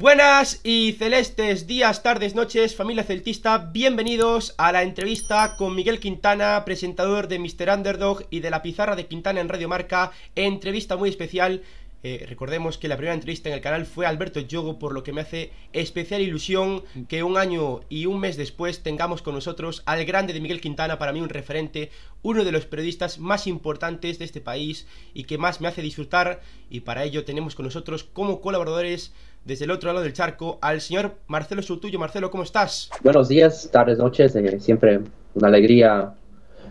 Buenas y celestes días, tardes, noches, familia celtista, bienvenidos a la entrevista con Miguel Quintana, presentador de Mr. Underdog y de la pizarra de Quintana en Radio Marca, entrevista muy especial. Eh, recordemos que la primera entrevista en el canal fue Alberto Yogo, por lo que me hace especial ilusión que un año y un mes después tengamos con nosotros al grande de Miguel Quintana, para mí un referente, uno de los periodistas más importantes de este país y que más me hace disfrutar. Y para ello tenemos con nosotros como colaboradores desde el otro lado del charco al señor Marcelo Sutuyo. Marcelo, ¿cómo estás? Buenos días, tardes, noches. Eh, siempre una alegría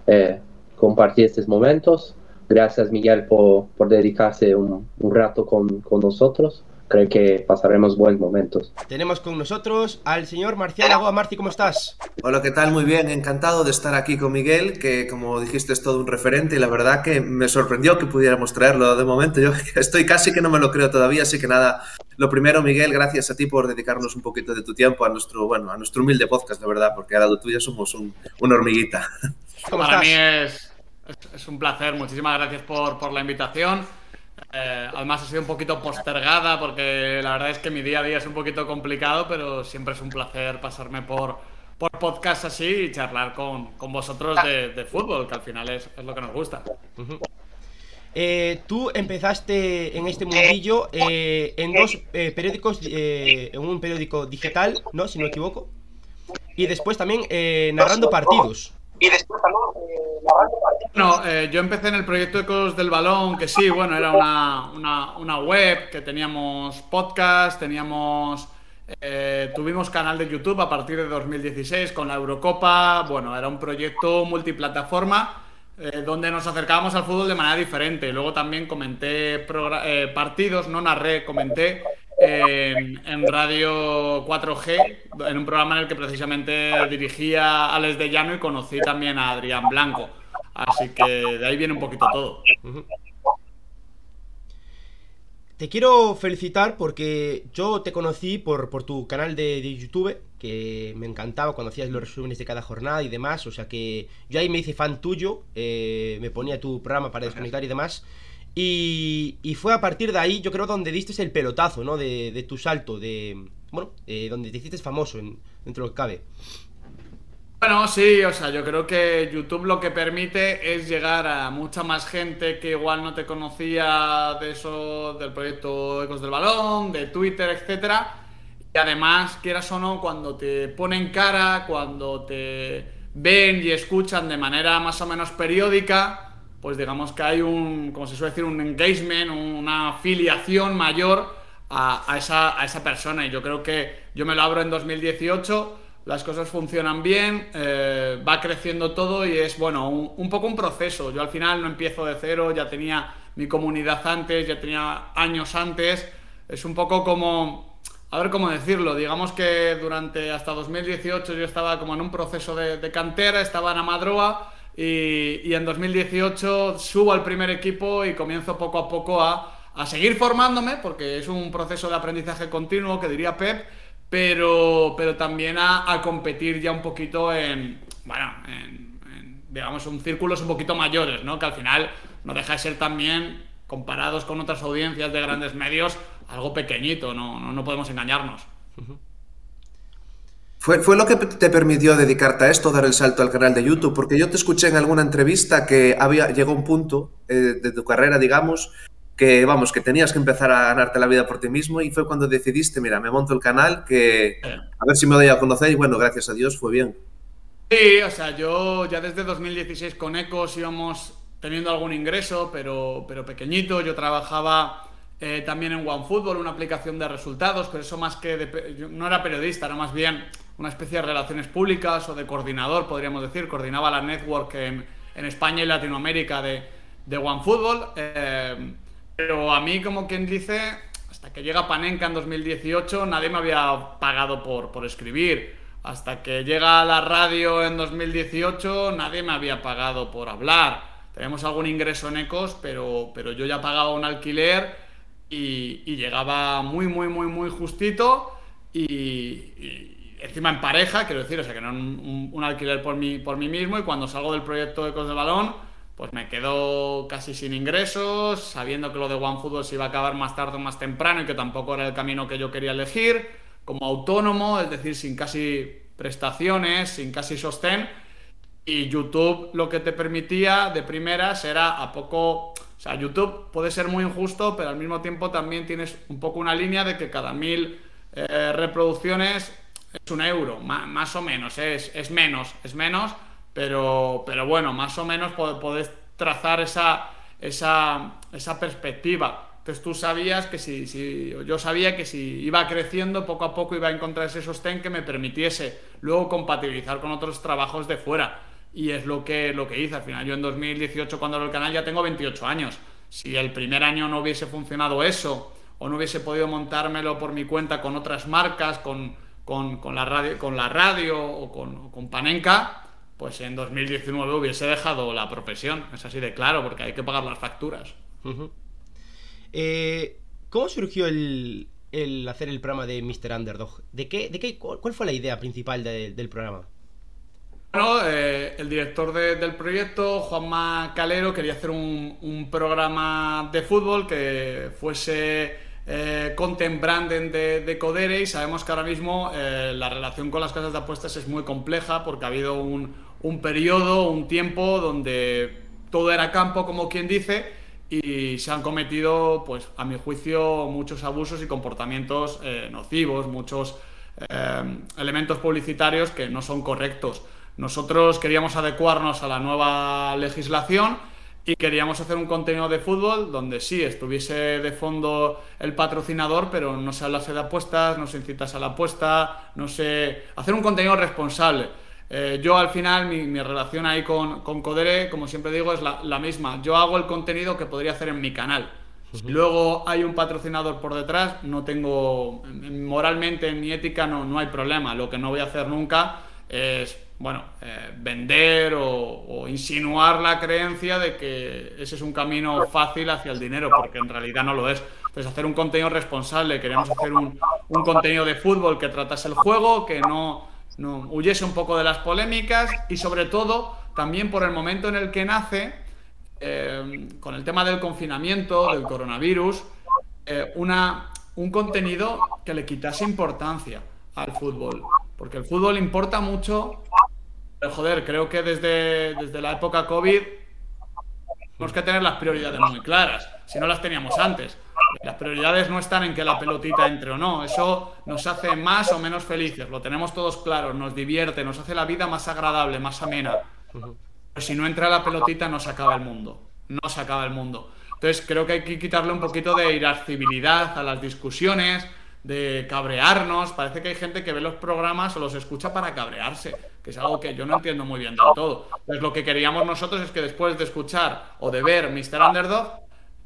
eh, compartir estos momentos. Gracias, Miguel, por, dedicarse un, un rato con, con, nosotros. Creo que pasaremos buenos momentos. Tenemos con nosotros al señor Marcial Lagoa. Marci, ¿cómo estás? Hola, ¿qué tal? Muy bien, encantado de estar aquí con Miguel, que como dijiste es todo un referente y la verdad que me sorprendió que pudiéramos traerlo de momento. Yo estoy casi que no me lo creo todavía, así que nada, lo primero, Miguel, gracias a ti por dedicarnos un poquito de tu tiempo a nuestro, bueno, a nuestro humilde podcast, de verdad, porque a lado tuya somos un, una hormiguita. Para mí es, es, un placer, muchísimas gracias por, por la invitación. Eh, además ha sido un poquito postergada porque la verdad es que mi día a día es un poquito complicado, pero siempre es un placer pasarme por, por podcast así y charlar con, con vosotros de, fútbol, que al final es, es lo que nos gusta. Uh tú empezaste en este mundillo eh, en dos periódicos, en un periódico digital, ¿no? Si no me equivoco. Y después también narrando partidos. Y después narrando partidos. Bueno, yo empecé en el proyecto Ecos del Balón, que sí, bueno, era una, una, una web, que teníamos podcast, teníamos... tuvimos canal de YouTube a partir de 2016 con la Eurocopa, bueno, era un proyecto multiplataforma eh, donde nos acercábamos al fútbol de manera diferente. Luego también comenté eh, partidos, no narré, comenté en, Radio 4G, en un programa en el que precisamente dirigía Alex de Llano y conocí también a Adrián Blanco. Así que de ahí viene un poquito todo. Te quiero felicitar porque yo te conocí por, por tu canal de, de, YouTube, que me encantaba cuando hacías los resúmenes de cada jornada y demás. O sea que yo ahí me hice fan tuyo, eh, me ponía tu programa para desconectar y demás. Y, y, fue a partir de ahí, yo creo, donde diste el pelotazo, ¿no? De, de tu salto, de. Bueno, eh, donde te hiciste famoso en, dentro de lo que cabe. Bueno, sí, o sea, yo creo que YouTube lo que permite es llegar a mucha más gente que igual no te conocía de eso, del proyecto Ecos del Balón, de Twitter, etcétera. Y además, quieras o no, cuando te ponen cara, cuando te ven y escuchan de manera más o menos periódica, pues digamos que hay un, como se suele decir, un engagement, una afiliación mayor a, a, esa, a esa persona. Y yo creo que yo me lo abro en 2018 las cosas funcionan bien, eh, va creciendo todo y es, bueno, un, poco un proceso. Yo al final no empiezo de cero, ya tenía mi comunidad antes, ya tenía años antes. Es un poco como, a ver cómo decirlo, digamos que durante hasta 2018 yo estaba como en un proceso de, de cantera, estaba en Amadroa y, y, en 2018 subo al primer equipo y comienzo poco a poco a, a seguir formándome, porque es un proceso de aprendizaje continuo, que diría Pep, pero, pero también a, a, competir ya un poquito en, bueno, en, digamos, un círculos un poquito mayores, ¿no? Que al final no deja de ser también, comparados con otras audiencias de grandes medios, algo pequeñito, no, no, no podemos engañarnos. Uh. ¿Fue, ¿Fue lo que te permitió dedicarte a esto, dar el salto al canal de YouTube? Porque yo te escuché en alguna entrevista que había, llegó un punto eh, de tu carrera, digamos, que vamos, que tenías que empezar a ganarte la vida por ti mismo y fue cuando decidiste, mira, me monto el canal, que a ver si me doy a conocer y bueno, gracias a Dios fue bien. Sí, o sea, yo ya desde 2016 con Ecos íbamos teniendo algún ingreso, pero, pero pequeñito, yo trabajaba eh, también en OneFootball, una aplicación de resultados, pero eso más que de, no era periodista, era más bien una especie de relaciones públicas o de coordinador, podríamos decir, coordinaba la network en, en España y Latinoamérica de, de OneFootball. Eh, pero a mí, como quien dice, hasta que llega Panenka en 2018, nadie me había pagado por, por escribir. Hasta que llega la radio en 2018, nadie me había pagado por hablar. Tenemos algún ingreso en Ecos, pero, pero yo ya pagaba un alquiler y, y llegaba muy, muy, muy, muy justito. Y, y, encima en pareja, quiero decir, o sea, que no un, un alquiler por mí, por mí mismo. Y cuando salgo del proyecto Ecos de Balón pues me quedo casi sin ingresos, sabiendo que lo de OneFootball se iba a acabar más tarde o más temprano y que tampoco era el camino que yo quería elegir, como autónomo, es decir, sin casi prestaciones, sin casi sostén. Y YouTube lo que te permitía de primeras era a poco... O sea, YouTube puede ser muy injusto, pero al mismo tiempo también tienes un poco una línea de que cada mil eh, reproducciones es un euro, más, o menos, es, es menos, es menos pero, pero bueno, más o menos podés trazar esa, esa, esa perspectiva. Entonces tú sabías que si, si, yo sabía que si iba creciendo, poco a poco iba a encontrar ese sostén que me permitiese luego compatibilizar con otros trabajos de fuera. Y es lo que, lo que hice. Al final, yo en 2018, cuando el canal, ya tengo 28 años. Si el primer año no hubiese funcionado eso, o no hubiese podido montármelo por mi cuenta con otras marcas, con, con, con la, radio, con la radio o con, con Panenka, pues en 2019 hubiese dejado la profesión. Es así de claro, porque hay que pagar las facturas. Eh, ¿Cómo surgió el, hacer el programa de Mr. Underdog? ¿De qué, de qué, cuál, fue la idea principal del programa? Bueno, eh, el director del proyecto, Juanma Calero, quería hacer un, programa de fútbol que fuese eh, content branding de, de, Codere y sabemos que ahora mismo la relación con las casas de apuestas es muy compleja porque ha habido un, un periodo, un tiempo donde todo era campo, como quien dice, y se han cometido, pues a mi juicio, muchos abusos y comportamientos eh, nocivos, muchos eh, elementos publicitarios que no son correctos. Nosotros queríamos adecuarnos a la nueva legislación y queríamos hacer un contenido de fútbol donde sí estuviese de fondo el patrocinador, pero no se hablase de apuestas, no se incitas a la apuesta, no se... hacer un contenido responsable. Eh, yo al final, mi, relación ahí con, con, Codere, como siempre digo, es la, misma. Yo hago el contenido que podría hacer en mi canal. Luego hay un patrocinador por detrás, no tengo, moralmente, en mi ética, no, no hay problema. Lo que no voy a hacer nunca es, bueno, eh, vender o, insinuar la creencia de que ese es un camino fácil hacia el dinero, porque en realidad no lo es. Entonces, hacer un contenido responsable, queremos hacer un, un contenido de fútbol que tratase el juego, que no no huyese un poco de las polémicas y sobre todo también por el momento en el que nace, eh, con el tema del confinamiento, del coronavirus, eh, una, un contenido que le quitase importancia al fútbol. Porque el fútbol importa mucho, pero joder, creo que desde, desde la época COVID tenemos que tener las prioridades muy claras, si no las teníamos antes. Las prioridades no están en que la pelotita entre o no, eso nos hace más o menos felices, lo tenemos todos claros, nos divierte, nos hace la vida más agradable, más amena. Pero si no entra la pelotita no se acaba el mundo, no se acaba el mundo. Entonces creo que hay que quitarle un poquito de irascibilidad a las discusiones, de cabrearnos. Parece que hay gente que ve los programas o los escucha para cabrearse, que es algo que yo no entiendo muy bien del todo. Entonces lo que queríamos nosotros es que después de escuchar o de ver Mr. Underdog,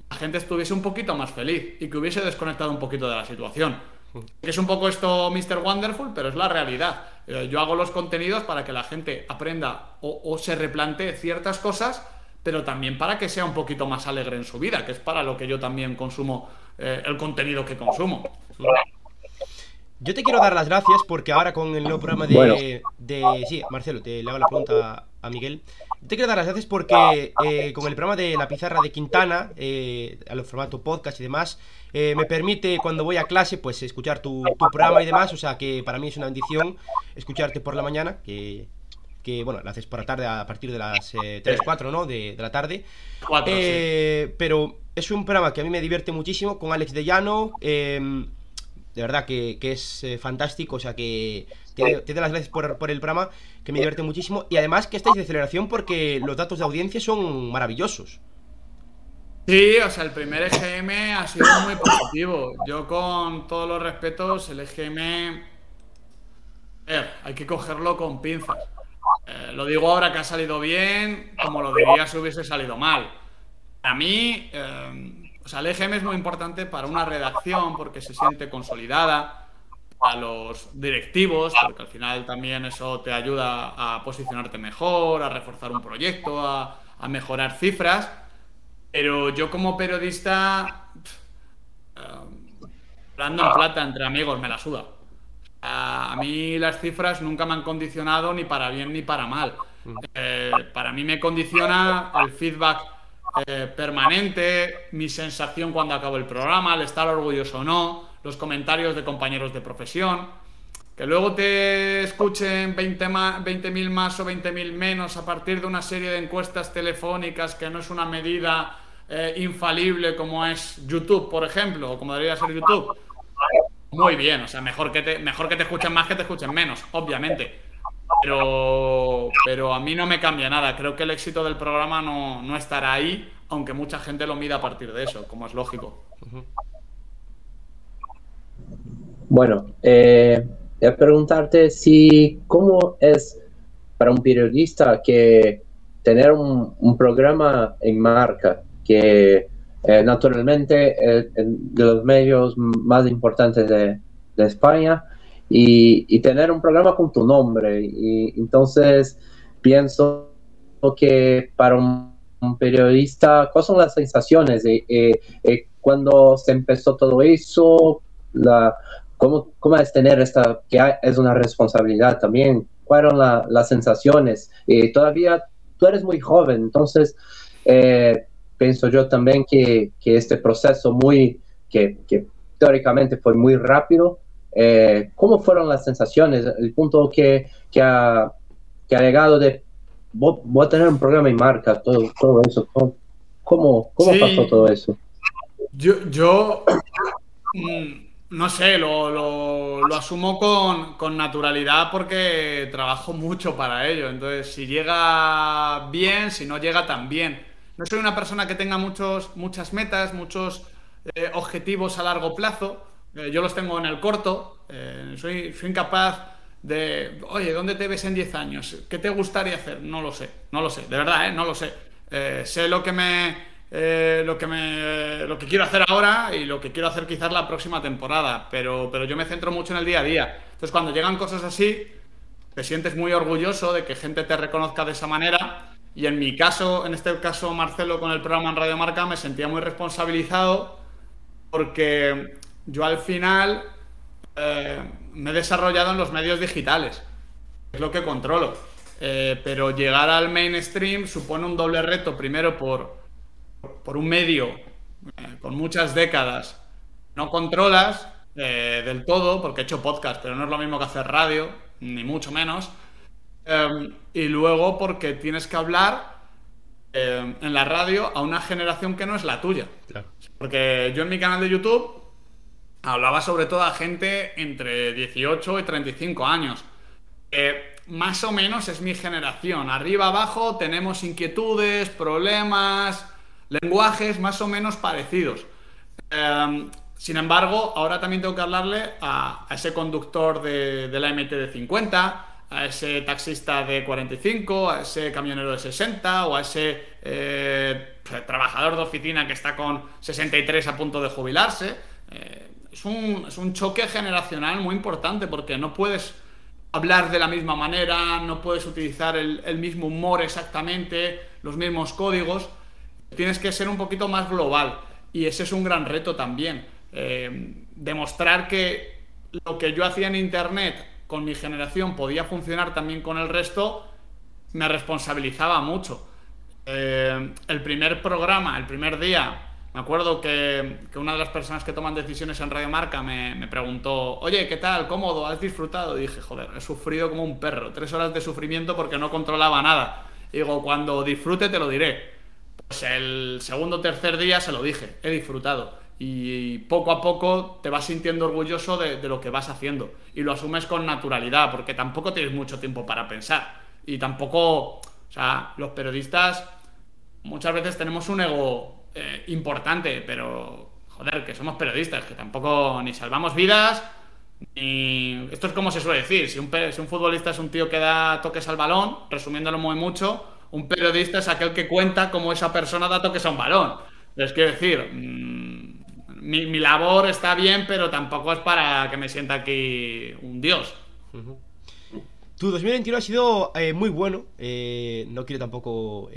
la gente estuviese un poquito más feliz y que hubiese desconectado un poquito de la situación. Es un poco esto Mr. Wonderful, pero es la realidad. Eh, yo hago los contenidos para que la gente aprenda o, se replantee ciertas cosas, pero también para que sea un poquito más alegre en su vida, que es para lo que yo también consumo eh, el contenido que consumo. Yo te quiero dar las gracias porque ahora con el nuevo programa de... de sí, Marcelo, te le hago la pregunta a Miguel. Te quiero dar las gracias porque eh, con el programa de la pizarra de Quintana, eh, al formato podcast y demás, eh, me permite cuando voy a clase pues escuchar tu, programa y demás, o sea que para mí es una bendición escucharte por la mañana, que, que bueno, lo haces por la tarde a partir de las 3, 4, ¿no? De, la tarde. Pero es un programa que a mí me divierte muchísimo con Alex de Llano de verdad que, es eh, fantástico, o sea que te, doy las gracias por, el programa, que me divierte muchísimo, y además que estáis de celebración porque los datos de audiencia son maravillosos. Sí, o sea, el primer EGM ha sido muy positivo. Yo con todos los respetos, el EGM... hay que cogerlo con pinzas. Eh, lo digo ahora que ha salido bien, como lo diría si hubiese salido mal. A mí, eh, o sea, el EGM es muy importante para una redacción porque se siente consolidada, a los directivos, porque al final también eso te ayuda a posicionarte mejor, a reforzar un proyecto, a, mejorar cifras. Pero yo como periodista, hablando en plata entre amigos, me la suda. A mí las cifras nunca me han condicionado ni para bien ni para mal. Mm. Eh, para mí me condiciona el feedback eh, permanente, mi sensación cuando acabo el programa, el estar orgulloso o no, los comentarios de compañeros de profesión. Que luego te escuchen 20.000 20 más o 20.000 menos a partir de una serie de encuestas telefónicas que no es una medida eh, infalible como es YouTube, por ejemplo, o como debería ser YouTube. Muy bien, o sea, mejor que te, mejor que te escuchen más que te escuchen menos, obviamente. Pero, pero a mí no me cambia nada. Creo que el éxito del programa no, no estará ahí, aunque mucha gente lo mida a partir de eso, como es lógico. Bueno, eh, preguntarte si cómo es para un periodista que tener un, programa en marca que eh, naturalmente es de los medios más importantes de, España y, tener un programa con tu nombre. Y entonces pienso que para un, periodista, ¿cuáles son las sensaciones eh, eh, cuando se empezó todo eso? La, ¿cómo, ¿Cómo es tener esta, que es una responsabilidad también? ¿Cuáles fueron las sensaciones? y todavía tú eres muy joven, entonces eh, pienso yo también que, que este proceso muy, que, que teóricamente fue muy rápido, eh, ¿Cómo fueron las sensaciones? El punto que, que, ha, que ha llegado de voy, a tener un programa y marca, todo, todo eso. ¿Cómo, cómo, pasó todo eso? Yo, yo mm, no sé, lo, lo, lo asumo con, con, naturalidad porque trabajo mucho para ello. Entonces, si llega bien, si no llega tan bien. No soy una persona que tenga muchos, muchas metas, muchos eh, objetivos a largo plazo eh, yo los tengo en el corto, eh, soy, incapaz de, oye, ¿dónde te ves en 10 años? ¿Qué te gustaría hacer? No lo sé, no lo sé, de verdad, no lo sé. sé lo que me, lo que me, lo que quiero hacer ahora y lo que quiero hacer quizás la próxima temporada, pero, pero yo me centro mucho en el día a día. Entonces, cuando llegan cosas así, te sientes muy orgulloso de que gente te reconozca de esa manera. Y en mi caso, en este caso, Marcelo, con el programa en Radio Marca, me sentía muy responsabilizado porque yo al final eh, me he desarrollado en los medios digitales, es lo que controlo. Eh, pero llegar al mainstream supone un doble reto, primero por, por un medio eh, con muchas décadas no controlas del todo, porque he hecho podcast, pero no es lo mismo que hacer radio, ni mucho menos. Y luego porque tienes que hablar en la radio a una generación que no es la tuya. Porque yo en mi canal de YouTube hablaba sobre todo a gente entre 18 y 35 años. más o menos es mi generación. Arriba abajo tenemos inquietudes, problemas, lenguajes más o menos parecidos. Em, sin embargo, ahora también tengo que hablarle a, ese conductor de, la MT de 50, a ese taxista de 45, a ese camionero de 60 o a ese eh, trabajador de oficina que está con 63 a punto de jubilarse. Eh, es un, choque generacional muy importante porque no puedes hablar de la misma manera, no puedes utilizar el, mismo humor exactamente, los mismos códigos. Tienes que ser un poquito más global y ese es un gran reto también. Eh, demostrar que lo que yo hacía en Internet con mi generación podía funcionar también con el resto, me responsabilizaba mucho. Eh, el primer programa, el primer día, me acuerdo que, una de las personas que toman decisiones en Radio Marca me, preguntó, oye, ¿qué tal? ¿Cómodo? ¿Has disfrutado? Y dije, joder, he sufrido como un perro, tres horas de sufrimiento porque no controlaba nada. digo, cuando disfrute te lo diré. Pues el segundo o tercer día se lo dije, he disfrutado. Y poco a poco te vas sintiendo orgulloso de, lo que vas haciendo. Y lo asumes con naturalidad, porque tampoco tienes mucho tiempo para pensar. Y tampoco, o sea, los periodistas muchas veces tenemos un ego eh, importante, pero joder, que somos periodistas, que tampoco ni salvamos vidas, ni... Esto es como se suele decir, si un, si un futbolista es un tío que da toques al balón, resumiéndolo muy mucho, un periodista es aquel que cuenta cómo esa persona da toques a un balón. Es quiero decir, mm, mi, labor está bien, pero tampoco es para que me sienta aquí un dios. Tu 2021 ha sido eh, muy bueno. Eh, no quiero tampoco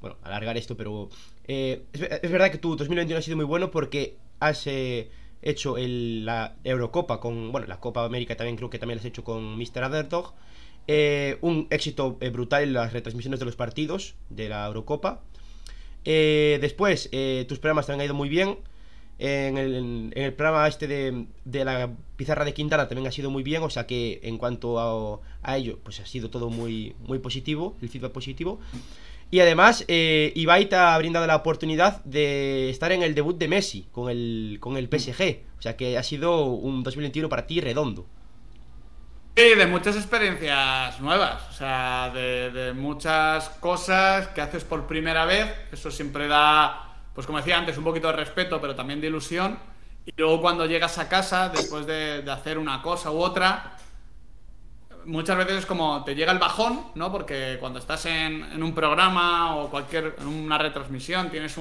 bueno, alargar esto, pero eh, es, verdad que tu 2021 ha sido muy bueno porque has eh, hecho la Eurocopa con, bueno, la Copa América también creo que también has hecho con Mr. Underdog. Eh, un éxito eh, brutal en las retransmisiones de los partidos de la Eurocopa. Eh, después, tus programas también han ido muy bien. En el, programa este de, la pizarra de Quintana también ha sido muy bien. O sea que en cuanto a, ello, pues ha sido todo muy, muy positivo, el feedback positivo. Y además, Ibai te ha brindado la oportunidad de estar en el debut de Messi con el, con el PSG. O sea que ha sido un 2021 para ti redondo. Sí, de muchas experiencias nuevas, o sea, de, muchas cosas que haces por primera vez. Eso siempre da, pues como decía antes, un poquito de respeto, pero también de ilusión. Y luego cuando llegas a casa, después de, hacer una cosa u otra, muchas veces es como te llega el bajón, ¿no? Porque cuando estás en, un programa o cualquier, en una retransmisión, tienes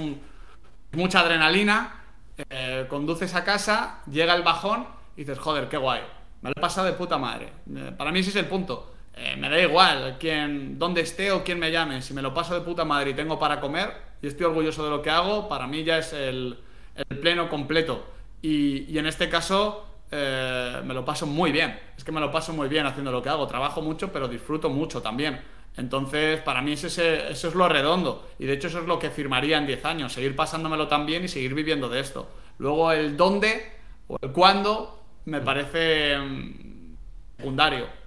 mucha adrenalina, eh, conduces a casa, llega el bajón y dices, joder, qué guay me lo he pasado de puta madre. Eh, para mí ese es el punto. Eh, me da igual quién, dónde esté o quién me llame. Si me lo paso de puta madre y tengo para comer y estoy orgulloso de lo que hago, para mí ya es el, pleno completo. Y, en este caso eh, me lo paso muy bien. Es que me lo paso muy bien haciendo lo que hago. Trabajo mucho, pero disfruto mucho también. Entonces, para mí ese, eso es lo redondo. Y de hecho eso es lo que firmaría en 10 años. Seguir pasándomelo tan bien y seguir viviendo de esto. Luego el dónde o el cuándo me parece mm, secundario.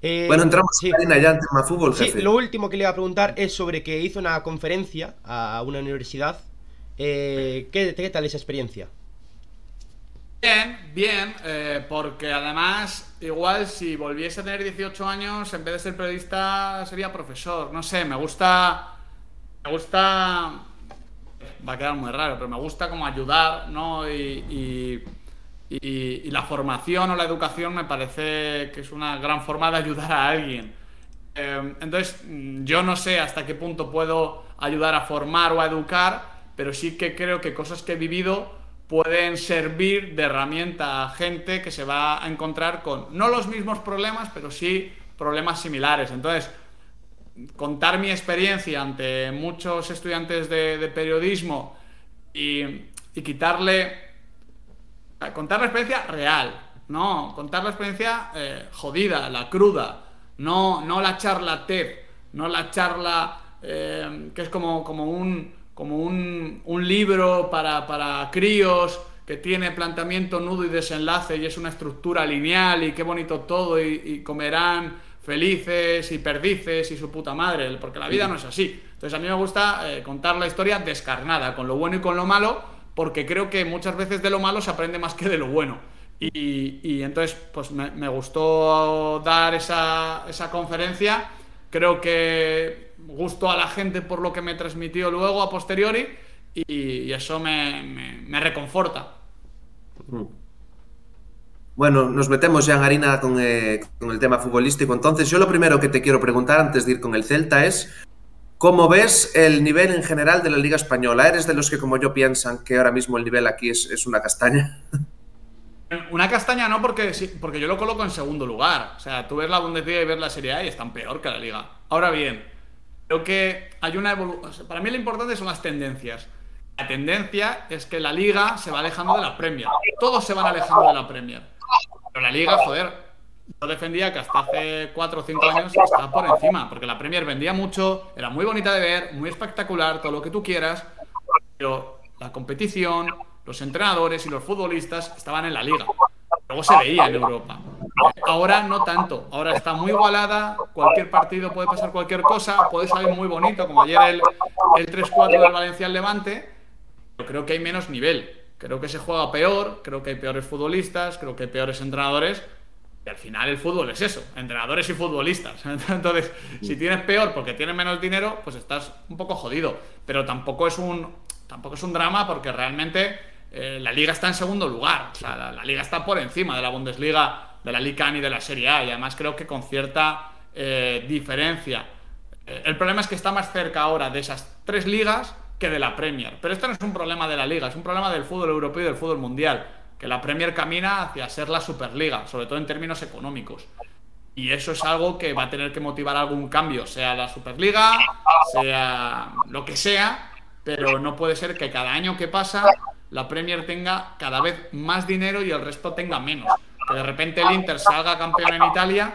Eh, bueno, entramos sí. en ya en tema fútbol, sí, lo último que le iba a preguntar es sobre que hizo una conferencia a una universidad. Eh, ¿qué, tal esa experiencia? Bien, bien, eh, porque además, igual si volviese a tener 18 años, en vez de ser periodista, sería profesor. No sé, me gusta. Me gusta va a quedar muy raro, pero me gusta como ayudar, ¿no? Y, la formación o la educación me parece que es una gran forma de ayudar a alguien. Eh, entonces, yo no sé hasta qué punto puedo ayudar a formar o a educar, pero sí que creo que cosas que he vivido pueden servir de herramienta a gente que se va a encontrar con no los mismos problemas, pero sí problemas similares. Entonces, contar mi experiencia ante muchos estudiantes de, periodismo y, quitarle. Contar la experiencia real, ¿no? Contar la experiencia eh, jodida, la cruda, no, no la charla TED, no la charla eh, que es como, como, un, como un, libro para, para críos que tiene planteamiento, nudo y desenlace y es una estructura lineal y qué bonito todo y comerán felices y perdices y su puta madre, porque la vida no es así. Entonces a mí me gusta eh, contar la historia descarnada, con lo bueno y con lo malo, porque creo que muchas veces de lo malo se aprende más que de lo bueno. Y, entonces, pues me, gustó dar esa, conferencia. Creo que gustó a la gente por lo que me transmitió luego a posteriori y, eso me, reconforta. Mm. Bueno, nos metemos ya en harina eh, con, el tema futbolístico. Entonces, yo lo primero que te quiero preguntar antes de ir con el Celta es, ¿cómo ves el nivel en general de la Liga Española? ¿Eres de los que, como yo, piensan que ahora mismo el nivel aquí es, es una castaña? Una castaña no, porque, porque yo lo coloco en segundo lugar. O sea, tú ves la Bundesliga y ves la Serie A y están peor que la Liga. Ahora bien, creo que hay una evolución... para mí lo importante son las tendencias. La tendencia es que la Liga se va alejando de la Premier. Todos se van alejando de la Premier pero la liga, joder, yo defendía que hasta hace 4 o 5 años estaba por encima, porque la Premier vendía mucho, era muy bonita de ver, muy espectacular, todo lo que tú quieras, pero la competición, los entrenadores y los futbolistas estaban en la liga. Luego se veía en Europa. Ahora no tanto. Ahora está muy igualada. Cualquier partido puede pasar cualquier cosa. Puede salir muy bonito, como ayer el, el 3-4 del Valencia al Levante. Pero creo que hay menos nivel. Creo que se juega peor, creo que hay peores futbolistas, creo que hay peores entrenadores. Y al final el fútbol es eso, entrenadores y futbolistas. Entonces, si tienes peor porque tienes menos dinero, pues estás un poco jodido. Pero tampoco es un, tampoco es un drama porque realmente eh, la liga está en segundo lugar. O sea, la, liga está por encima de la Bundesliga, de la Liga y de la Serie A. Y además creo que con cierta eh, diferencia. Eh, el problema es que está más cerca ahora de esas tres ligas que de la Premier. Pero esto no es un problema de la liga, es un problema del fútbol europeo y del fútbol mundial, que la Premier camina hacia ser la Superliga, sobre todo en términos económicos. Y eso es algo que va a tener que motivar algún cambio, sea la Superliga, sea lo que sea, pero no puede ser que cada año que pasa la Premier tenga cada vez más dinero y el resto tenga menos. que de repente el Inter salga campeón en Italia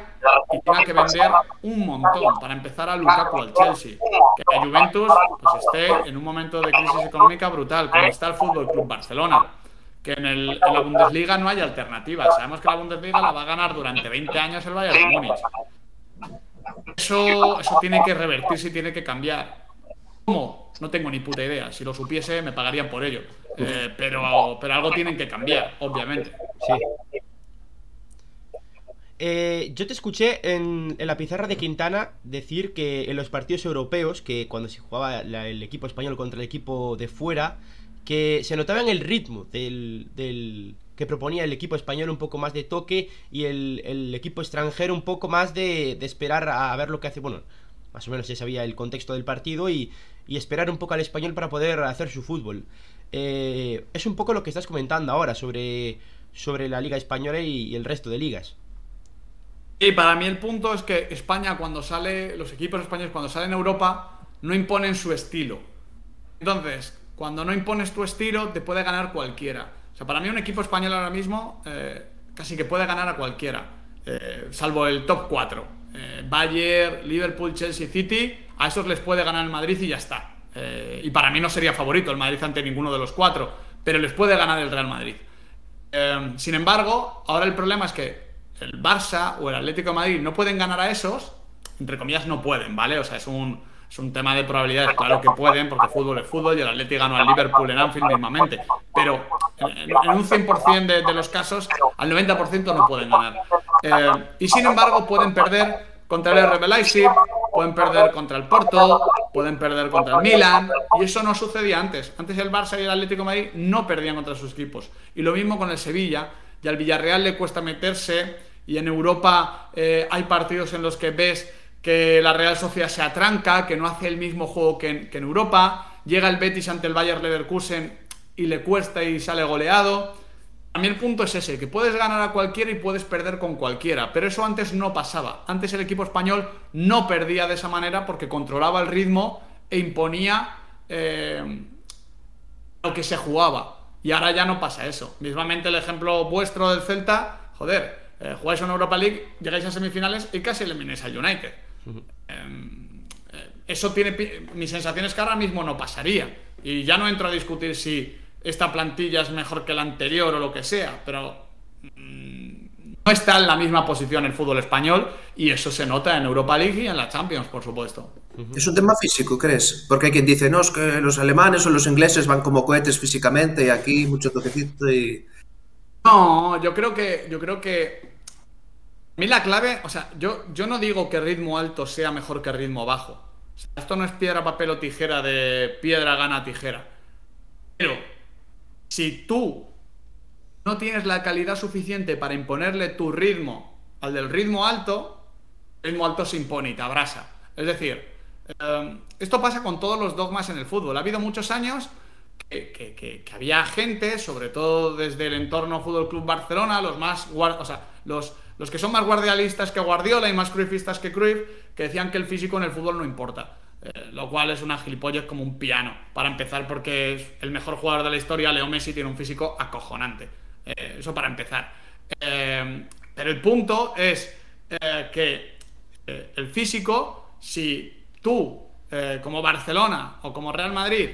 y tenga que vender un montón para empezar a Lukaku al Chelsea. Que la Juventus pues, esté en un momento de crisis económica brutal, como está el Fútbol Club Barcelona. Que en, el, en la Bundesliga no hay alternativa. Sabemos que la Bundesliga la va a ganar durante 20 años el Bayern Múnich. Eso, eso tiene que revertirse y tiene que cambiar. ¿Cómo? No tengo ni puta idea. Si lo supiese, me pagarían por ello. Eh, pero, pero algo tienen que cambiar, obviamente. Sí. Eh, yo te escuché en, la pizarra de Quintana decir que en los partidos europeos, que cuando se jugaba el equipo español contra el equipo de fuera, que se notaba en el ritmo del, del, que proponía el equipo español un poco más de toque y el, equipo extranjero un poco más de, de, esperar a ver lo que hace. Bueno, más o menos ya sabía el contexto del partido y, y esperar un poco al español para poder hacer su fútbol. Eh, es un poco lo que estás comentando ahora sobre, sobre la Liga Española y, el resto de ligas. Y para mí el punto es que España cuando sale, los equipos españoles cuando salen a Europa no imponen su estilo. Entonces, cuando no impones tu estilo te puede ganar cualquiera. O sea, para mí un equipo español ahora mismo eh, casi que puede ganar a cualquiera, eh, salvo el top 4. Bayern, Liverpool, Chelsea, City, a esos les puede ganar el Madrid y ya está. Eh, y para mí no sería favorito el Madrid ante ninguno de los cuatro, pero les puede ganar el Real Madrid. Eh, sin embargo, ahora el problema es que el Barça o el Atlético de Madrid no pueden ganar a esos, entre comillas no pueden, ¿vale? O sea, es un, es un tema de probabilidades, claro que pueden, porque fútbol es fútbol y el Atlético ganó al Liverpool en Anfield mismamente, pero en, un 100% de, de, los casos, al 90% no pueden ganar. Eh, y sin embargo, pueden perder contra el RB Leipzig, pueden perder contra el Porto, pueden perder contra el Milan, y eso no sucedía antes. Antes el Barça y el Atlético Madrid no perdían contra sus equipos. Y lo mismo con el Sevilla, y al Villarreal le cuesta meterse, y en Europa eh, hay partidos en los que ves que la Real Sociedad se atranca, que no hace el mismo juego que en, Europa, llega el Betis ante el Bayern Leverkusen y le cuesta y sale goleado. A mí el punto es ese, que puedes ganar a cualquiera y puedes perder con cualquiera, pero eso antes no pasaba. Antes el equipo español no perdía de esa manera porque controlaba el ritmo e imponía eh, lo que se jugaba. Y ahora ya no pasa eso. Mismamente el ejemplo vuestro del Celta, joder, eh, jugáis en Europa League, llegáis a semifinales y casi elimináis al United. Em, eh, eso tiene... Mi sensación es que ahora mismo no pasaría. Y ya no entro a discutir si esta plantilla es mejor que la anterior o lo que sea, pero mm, no está en la misma posición el fútbol español y eso se nota en Europa League y en la Champions, por supuesto. Es un tema físico, ¿crees? Porque hay quien dice, no, es que los alemanes o los ingleses van como cohetes físicamente y aquí mucho toquecito y... No, yo creo que... Yo creo que... A mí la clave, o sea, yo, yo no digo que ritmo alto sea mejor que ritmo bajo. esto no es piedra, papel o tijera de piedra gana tijera. Pero si tú no tienes la calidad suficiente para imponerle tu ritmo al del ritmo alto, el ritmo alto se impone y te abrasa. Es decir, em, esto pasa con todos los dogmas en el fútbol. Ha habido muchos años que, había gente, sobre todo desde el entorno Fútbol Club Barcelona, los más o sea, los, los que son más guardialistas que Guardiola y más cruifistas que Cruyff, que decían que el físico en el fútbol no importa. Eh, lo cual es una gilipollas como un piano, para empezar, porque es el mejor jugador de la historia, Leo Messi, tiene un físico acojonante. Eh, eso para empezar. Eh, pero el punto es que el físico, si tú, como Barcelona o como Real Madrid,